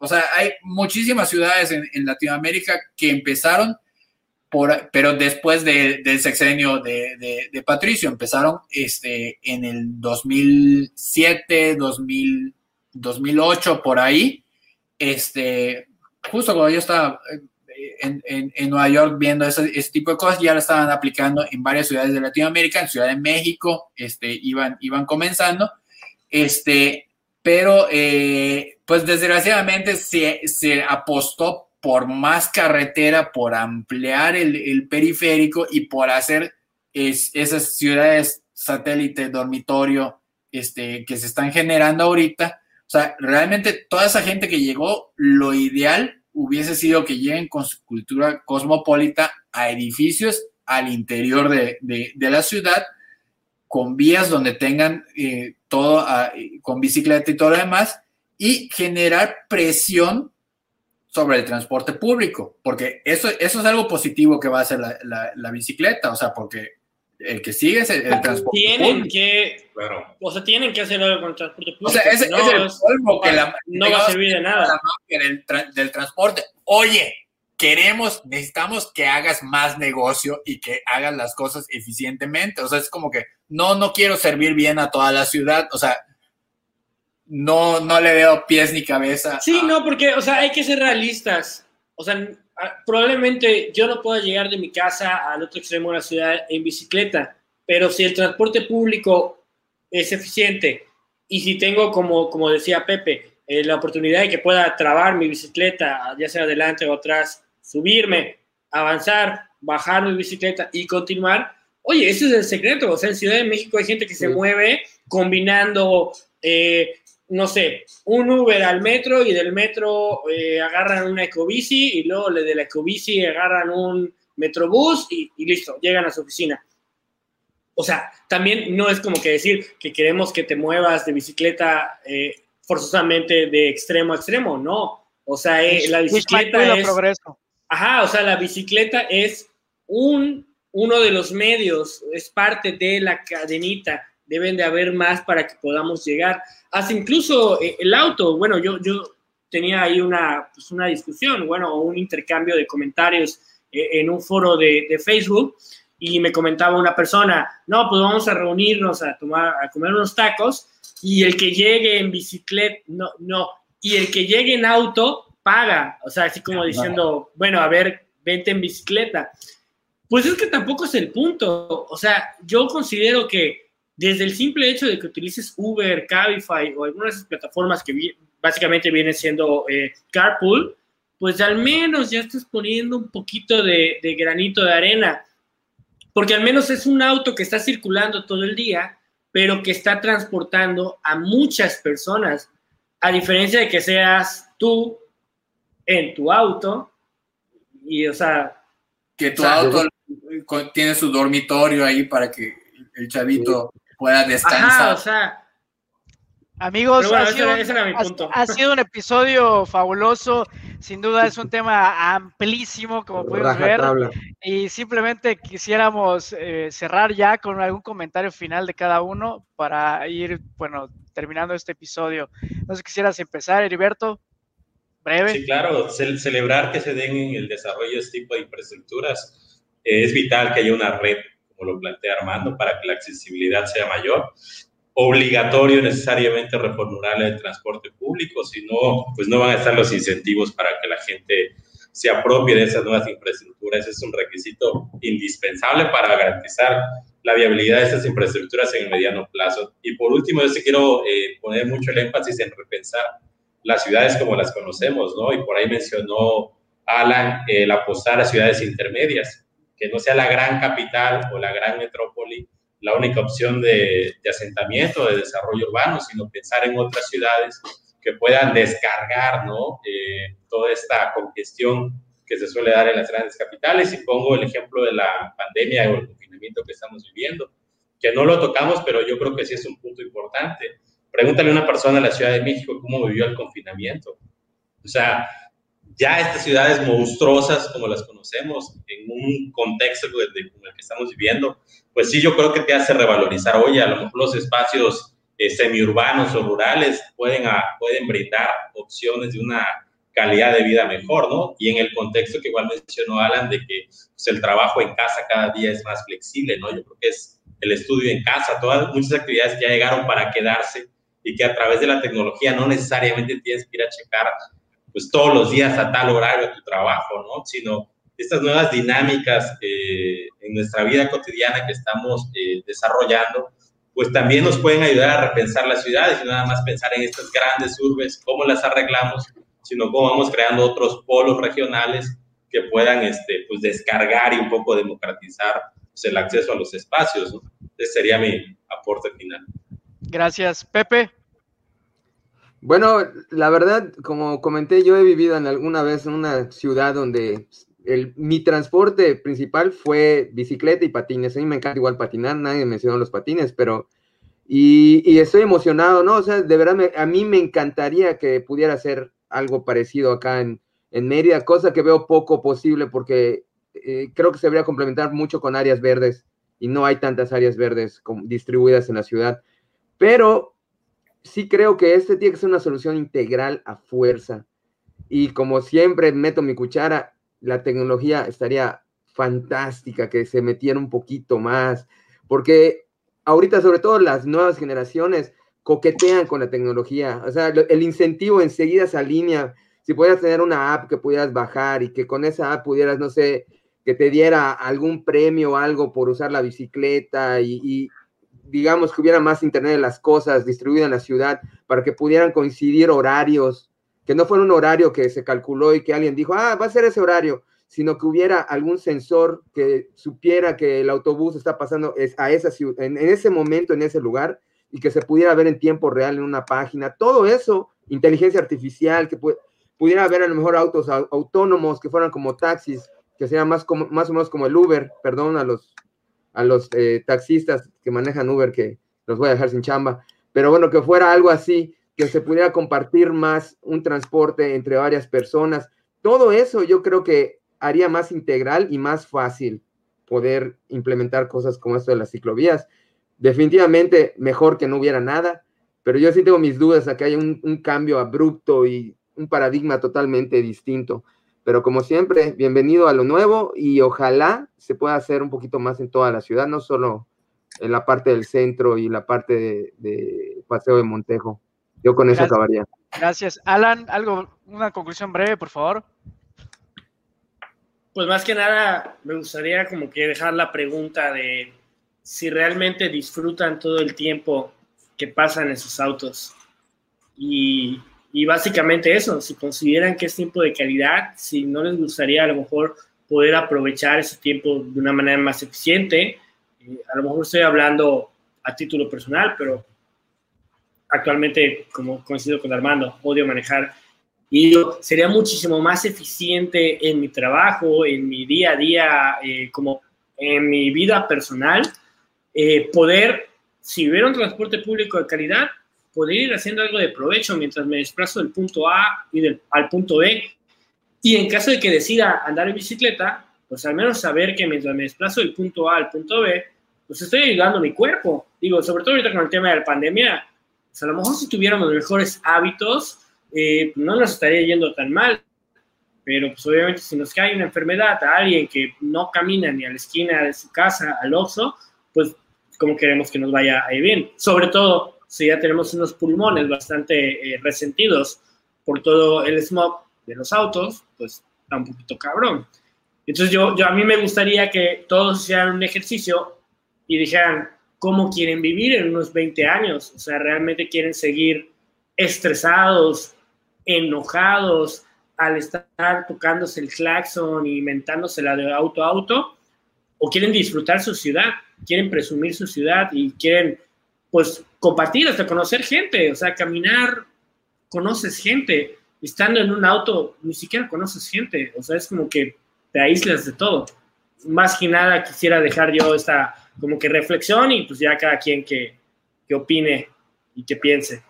o sea, hay muchísimas ciudades en, en Latinoamérica que empezaron pero después del sexenio de, Patricio, empezaron este, en el 2007, 2000, 2008, por ahí, este, justo cuando yo estaba eh, en, Nueva York viendo ese, tipo de cosas, ya lo estaban aplicando en varias ciudades de Latinoamérica, en Ciudad de México, este, iban, iban comenzando, este, pero eh, pues desgraciadamente se, se, apostó por más carretera, por ampliar el, el periférico y por hacer es, esas ciudades satélite, dormitorio, este, que se están generando ahorita. O sea, realmente toda esa gente que llegó, lo ideal hubiese sido que lleguen con su cultura cosmopolita a edificios al interior de, de, la ciudad, con vías donde tengan eh, todo, ah, con bicicleta y todo lo demás, y generar presión sobre el transporte público, porque eso, eso es algo positivo que va a hacer la, la, la bicicleta, o sea, porque el que sigue es el, el transporte tienen público. que o sea tienen que hacer algo con el transporte público O sea, ese, no, es el polvo que la, no va a servir de nada la mafia del, tra del transporte. Oye, queremos, necesitamos que hagas más negocio y que hagas las cosas eficientemente. O sea, es como que no, no quiero servir bien a toda la ciudad. O sea, no, no le veo pies ni cabeza. Sí, a... no, porque, o sea, hay que ser realistas. O sea, probablemente yo no pueda llegar de mi casa al otro extremo de la ciudad en bicicleta, pero si el transporte público es eficiente y si tengo, como, como decía Pepe, eh, la oportunidad de que pueda trabar mi bicicleta, ya sea adelante o atrás, subirme, avanzar, bajar mi bicicleta y continuar, oye, ese es el secreto. O sea, en Ciudad de México hay gente que se mueve combinando eh, no sé, un Uber al metro y del metro eh, agarran una ecobici y luego de la ecobici agarran un metrobús y, y, listo, llegan a su oficina. O sea, también no es como que decir que queremos que te muevas de bicicleta eh, forzosamente de extremo a extremo, no. O sea, eh, la bicicleta es... Progreso. Ajá, o sea, la bicicleta es un, uno de los medios, es parte de la cadenita deben de haber más para que podamos llegar. Hasta incluso eh, el auto, bueno, yo, yo tenía ahí una, pues una discusión, bueno, un intercambio de comentarios eh, en un foro de, de, Facebook y me comentaba una persona, no, pues vamos a reunirnos a tomar, a comer unos tacos y el que llegue en bicicleta, no, no, y el que llegue en auto paga, o sea, así como diciendo, bueno, a ver, vente en bicicleta. Pues es que tampoco es el punto, o sea, yo considero que desde el simple hecho de que utilices Uber, Cabify o algunas de esas plataformas que vi, básicamente vienen siendo eh, carpool, pues al menos ya estás poniendo un poquito de, de, granito de arena, porque al menos es un auto que está circulando todo el día, pero que está transportando a muchas personas, a diferencia de que seas tú en tu auto, y o sea... Que tu o sea, auto yo... tiene su dormitorio ahí para que el chavito pueda descansar. Ajá, o sea. Amigos, bueno, ha, ese sido, era, ese era mi punto. Ha, ha, sido un episodio fabuloso. Sin duda es un tema amplísimo, como pudimos ver. Tabla. Y simplemente quisiéramos eh, cerrar ya con algún comentario final de cada uno para ir, bueno, terminando este episodio. No sé si quisieras empezar, Heriberto. Breve. Sí, claro. Ce celebrar que se den en el desarrollo de este tipo de infraestructuras. Eh, es vital que haya una red como lo plantea Armando, para que la accesibilidad sea mayor. Obligatorio necesariamente reformular el transporte público, si no, pues no van a estar los incentivos para que la gente se apropie de esas nuevas infraestructuras. Es un requisito indispensable para garantizar la viabilidad de estas infraestructuras en el mediano plazo. Y por último, yo sí quiero eh, poner mucho el énfasis en repensar las ciudades como las conocemos, ¿no? Y por ahí mencionó Alan el apostar a ciudades intermedias que no sea la gran capital o la gran metrópoli la única opción de, de asentamiento, de desarrollo urbano, sino pensar en otras ciudades que puedan descargar ¿no? Eh, toda esta congestión que se suele dar en las grandes capitales. Y pongo el ejemplo de la pandemia o el confinamiento que estamos viviendo, que no lo tocamos, pero yo creo que sí es un punto importante. Pregúntale a una persona en la Ciudad de México cómo vivió el confinamiento. O sea, ya estas ciudades monstruosas como las conocemos, en un contexto como el que estamos viviendo, pues sí, yo creo que te hace revalorizar, oye, a lo mejor los espacios eh, semiurbanos o rurales pueden, a, pueden brindar opciones de una calidad de vida mejor, ¿no? Y en el contexto que igual mencionó Alan, de que pues, el trabajo en casa cada día es más flexible, ¿no? Yo creo que es el estudio en casa, todas muchas actividades que ya llegaron para quedarse y que a través de la tecnología no necesariamente tienes que ir a checar pues todos los días a tal horario tu trabajo, ¿no? Sino estas nuevas dinámicas eh, en nuestra vida cotidiana que estamos eh, desarrollando, pues también nos pueden ayudar a repensar las ciudades y no nada más pensar en estas grandes urbes, cómo las arreglamos, sino cómo vamos creando otros polos regionales que puedan este, pues, descargar y un poco democratizar pues, el acceso a los espacios. Ese sería mi aporte final. Gracias, Pepe. Bueno, la verdad, como comenté, yo he vivido en alguna vez en una ciudad donde el, mi transporte principal fue bicicleta y patines. A mí me encanta igual patinar, nadie mencionó los patines, pero... Y, y estoy emocionado, ¿no? O sea, de verdad, a mí me encantaría que pudiera hacer algo parecido acá en, en Mérida, cosa que veo poco posible porque eh, creo que se debería complementar mucho con áreas verdes y no hay tantas áreas verdes distribuidas en la ciudad. Pero sí creo que este tiene que ser una solución integral a fuerza. Y como siempre meto mi cuchara, la tecnología estaría fantástica que se metiera un poquito más, porque ahorita sobre todo las nuevas generaciones coquetean con la tecnología, o sea, el incentivo enseguida se alinea, si pudieras tener una app que pudieras bajar y que con esa app pudieras, no sé, que te diera algún premio o algo por usar la bicicleta y, y digamos que hubiera más Internet de las cosas distribuido en la ciudad para que pudieran coincidir horarios, que no fuera un horario que se calculó y que alguien dijo, ah, va a ser ese horario, sino que hubiera algún sensor que supiera que el autobús está pasando a esa en, ese momento, en ese lugar, y que se pudiera ver en tiempo real en una página. Todo eso, inteligencia artificial, que pudiera haber a lo mejor autos autónomos que fueran como taxis, que sean más, como, más o menos como el Uber, perdón a los a los eh, taxistas que manejan Uber, que los voy a dejar sin chamba, pero bueno, que fuera algo así, que se pudiera compartir más un transporte entre varias personas. Todo eso yo creo que haría más integral y más fácil poder implementar cosas como esto de las ciclovías. Definitivamente mejor que no hubiera nada, pero yo sí tengo mis dudas a que haya un, un cambio abrupto y un paradigma totalmente distinto. Pero como siempre, bienvenido a lo nuevo y ojalá se pueda hacer un poquito más en toda la ciudad, no solo en la parte del centro y la parte de, Paseo de Montejo. Yo con eso acabaría. Gracias. Alan, algo, una conclusión breve, por favor. Pues más que nada, me gustaría como que dejar la pregunta de si realmente disfrutan todo el tiempo que pasan en sus autos. Y y básicamente eso, si consideran que es tiempo de calidad, si no les gustaría a lo mejor poder aprovechar ese tiempo de una manera más eficiente, eh, a lo mejor estoy hablando a título personal, pero actualmente, como coincido con Armando, odio manejar. Y sería muchísimo más eficiente en mi trabajo, en mi día a día, eh, como en mi vida personal, eh, poder, si hubiera un transporte público de calidad, poder ir haciendo algo de provecho mientras me desplazo del punto A y del, al punto B. Y en caso de que decida andar en bicicleta, pues al menos saber que mientras me desplazo del punto A al punto B, pues estoy ayudando a mi cuerpo. Digo, sobre todo ahorita con el tema de la pandemia, pues a lo mejor si tuviéramos mejores hábitos, eh, no nos estaría yendo tan mal. Pero pues obviamente si nos cae una enfermedad a alguien que no camina ni a la esquina de su casa, al oxo, pues como queremos que nos vaya ahí bien. Sobre todo si ya tenemos unos pulmones bastante eh, resentidos por todo el smog de los autos, pues está un poquito cabrón. Entonces yo, yo a mí me gustaría que todos hicieran un ejercicio y dijeran cómo quieren vivir en unos 20 años, o sea, realmente quieren seguir estresados, enojados al estar tocándose el claxon y la de auto a auto, o quieren disfrutar su ciudad, quieren presumir su ciudad y quieren pues compartir, hasta conocer gente, o sea, caminar, conoces gente, estando en un auto, ni siquiera conoces gente, o sea, es como que te aíslas de todo. Más que nada quisiera dejar yo esta como que reflexión y pues ya cada quien que, que opine y que piense.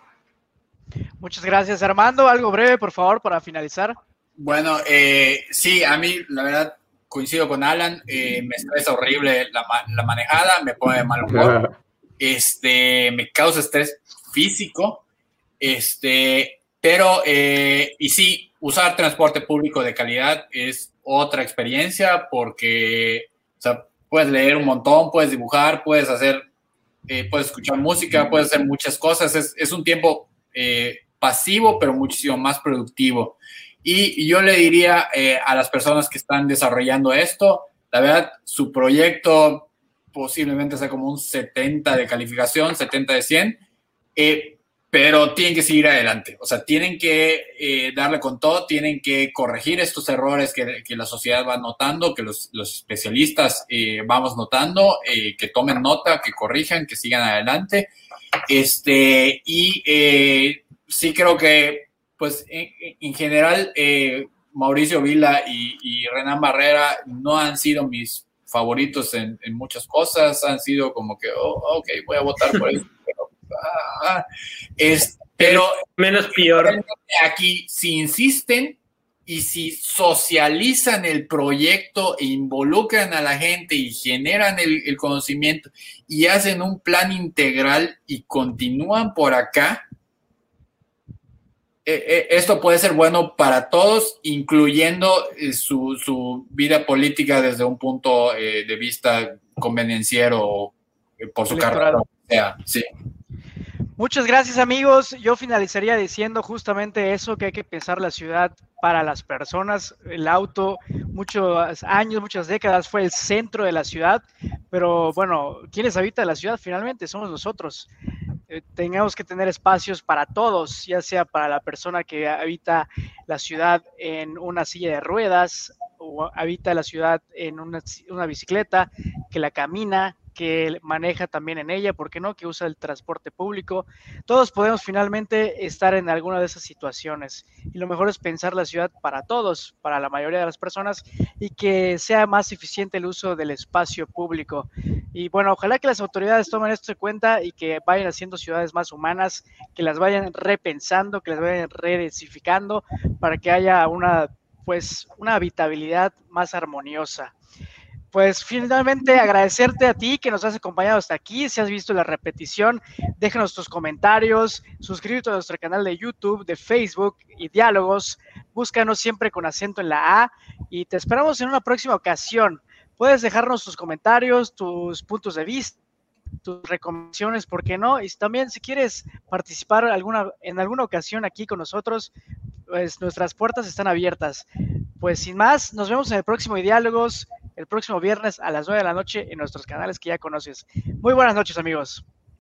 Muchas gracias, Armando. Algo breve, por favor, para finalizar. Bueno, eh, sí, a mí la verdad coincido con Alan, eh, me estresa horrible la, la, manejada, me pone de mal humor. este, me causa estrés físico, este, pero, eh, y sí, usar transporte público de calidad es otra experiencia porque, o sea, puedes leer un montón, puedes dibujar, puedes hacer, eh, puedes escuchar música, puedes hacer muchas cosas, es, es un tiempo eh, pasivo, pero muchísimo más productivo. Y, y yo le diría a las personas que están desarrollando esto, la verdad, su proyecto posiblemente sea como un 70 de calificación, 70 de 100, eh, pero tienen que seguir adelante, o sea, tienen que eh, darle con todo, tienen que corregir estos errores que, que la sociedad va notando, que los, los especialistas eh, vamos notando, que tomen nota, que corrijan, que sigan adelante. Este, y sí creo que, pues, en, en general, Mauricio Vila y, y, Renan Barrera no han sido mis favoritos en, en, muchas cosas, han sido como que, oh, ok, voy a votar por eso. pero, ah, es, pero menos peor. Aquí, si insisten y si socializan el proyecto e involucran a la gente y generan el, el conocimiento y hacen un plan integral y continúan por acá, eh, eh, esto puede ser bueno para todos, incluyendo eh, su, su vida política desde un punto de vista convenenciero por su carrera. sí. Muchas gracias amigos. Yo finalizaría diciendo justamente eso, que hay que pensar la ciudad para las personas. El auto, muchos años, muchas décadas fue el centro de la ciudad, pero bueno, ¿quiénes habitan la ciudad? Finalmente somos nosotros. Eh, tengamos que tener espacios para todos, ya sea para la persona que habita la ciudad en una silla de ruedas o habita la ciudad en una bicicleta, que la camina, que maneja también en ella, ¿por qué no? Que usa el transporte público. Todos podemos finalmente estar en alguna de esas situaciones. Y lo mejor es pensar la ciudad para todos, para la mayoría de las personas, y que sea más eficiente el uso del espacio público. Y bueno, ojalá que las autoridades tomen esto en cuenta y que vayan haciendo ciudades más humanas, que las vayan repensando, que las vayan redensificando, para que haya una pues una habitabilidad más armoniosa pues finalmente agradecerte a ti que nos has acompañado hasta aquí. Si has visto la repetición, déjanos tus comentarios, suscríbete a nuestro canal de YouTube, de Facebook y Diálogos. Búscanos siempre con acento en la A y te esperamos en una próxima ocasión. Puedes dejarnos tus comentarios, tus puntos de vista, tus recomendaciones, ¿por qué no? Y también si quieres participar alguna, en alguna ocasión aquí con nosotros, pues nuestras puertas están abiertas. Pues sin más, nos vemos en el próximo Diálogos el próximo viernes a las 9 de la noche en nuestros canales que ya conoces. Muy buenas noches, amigos.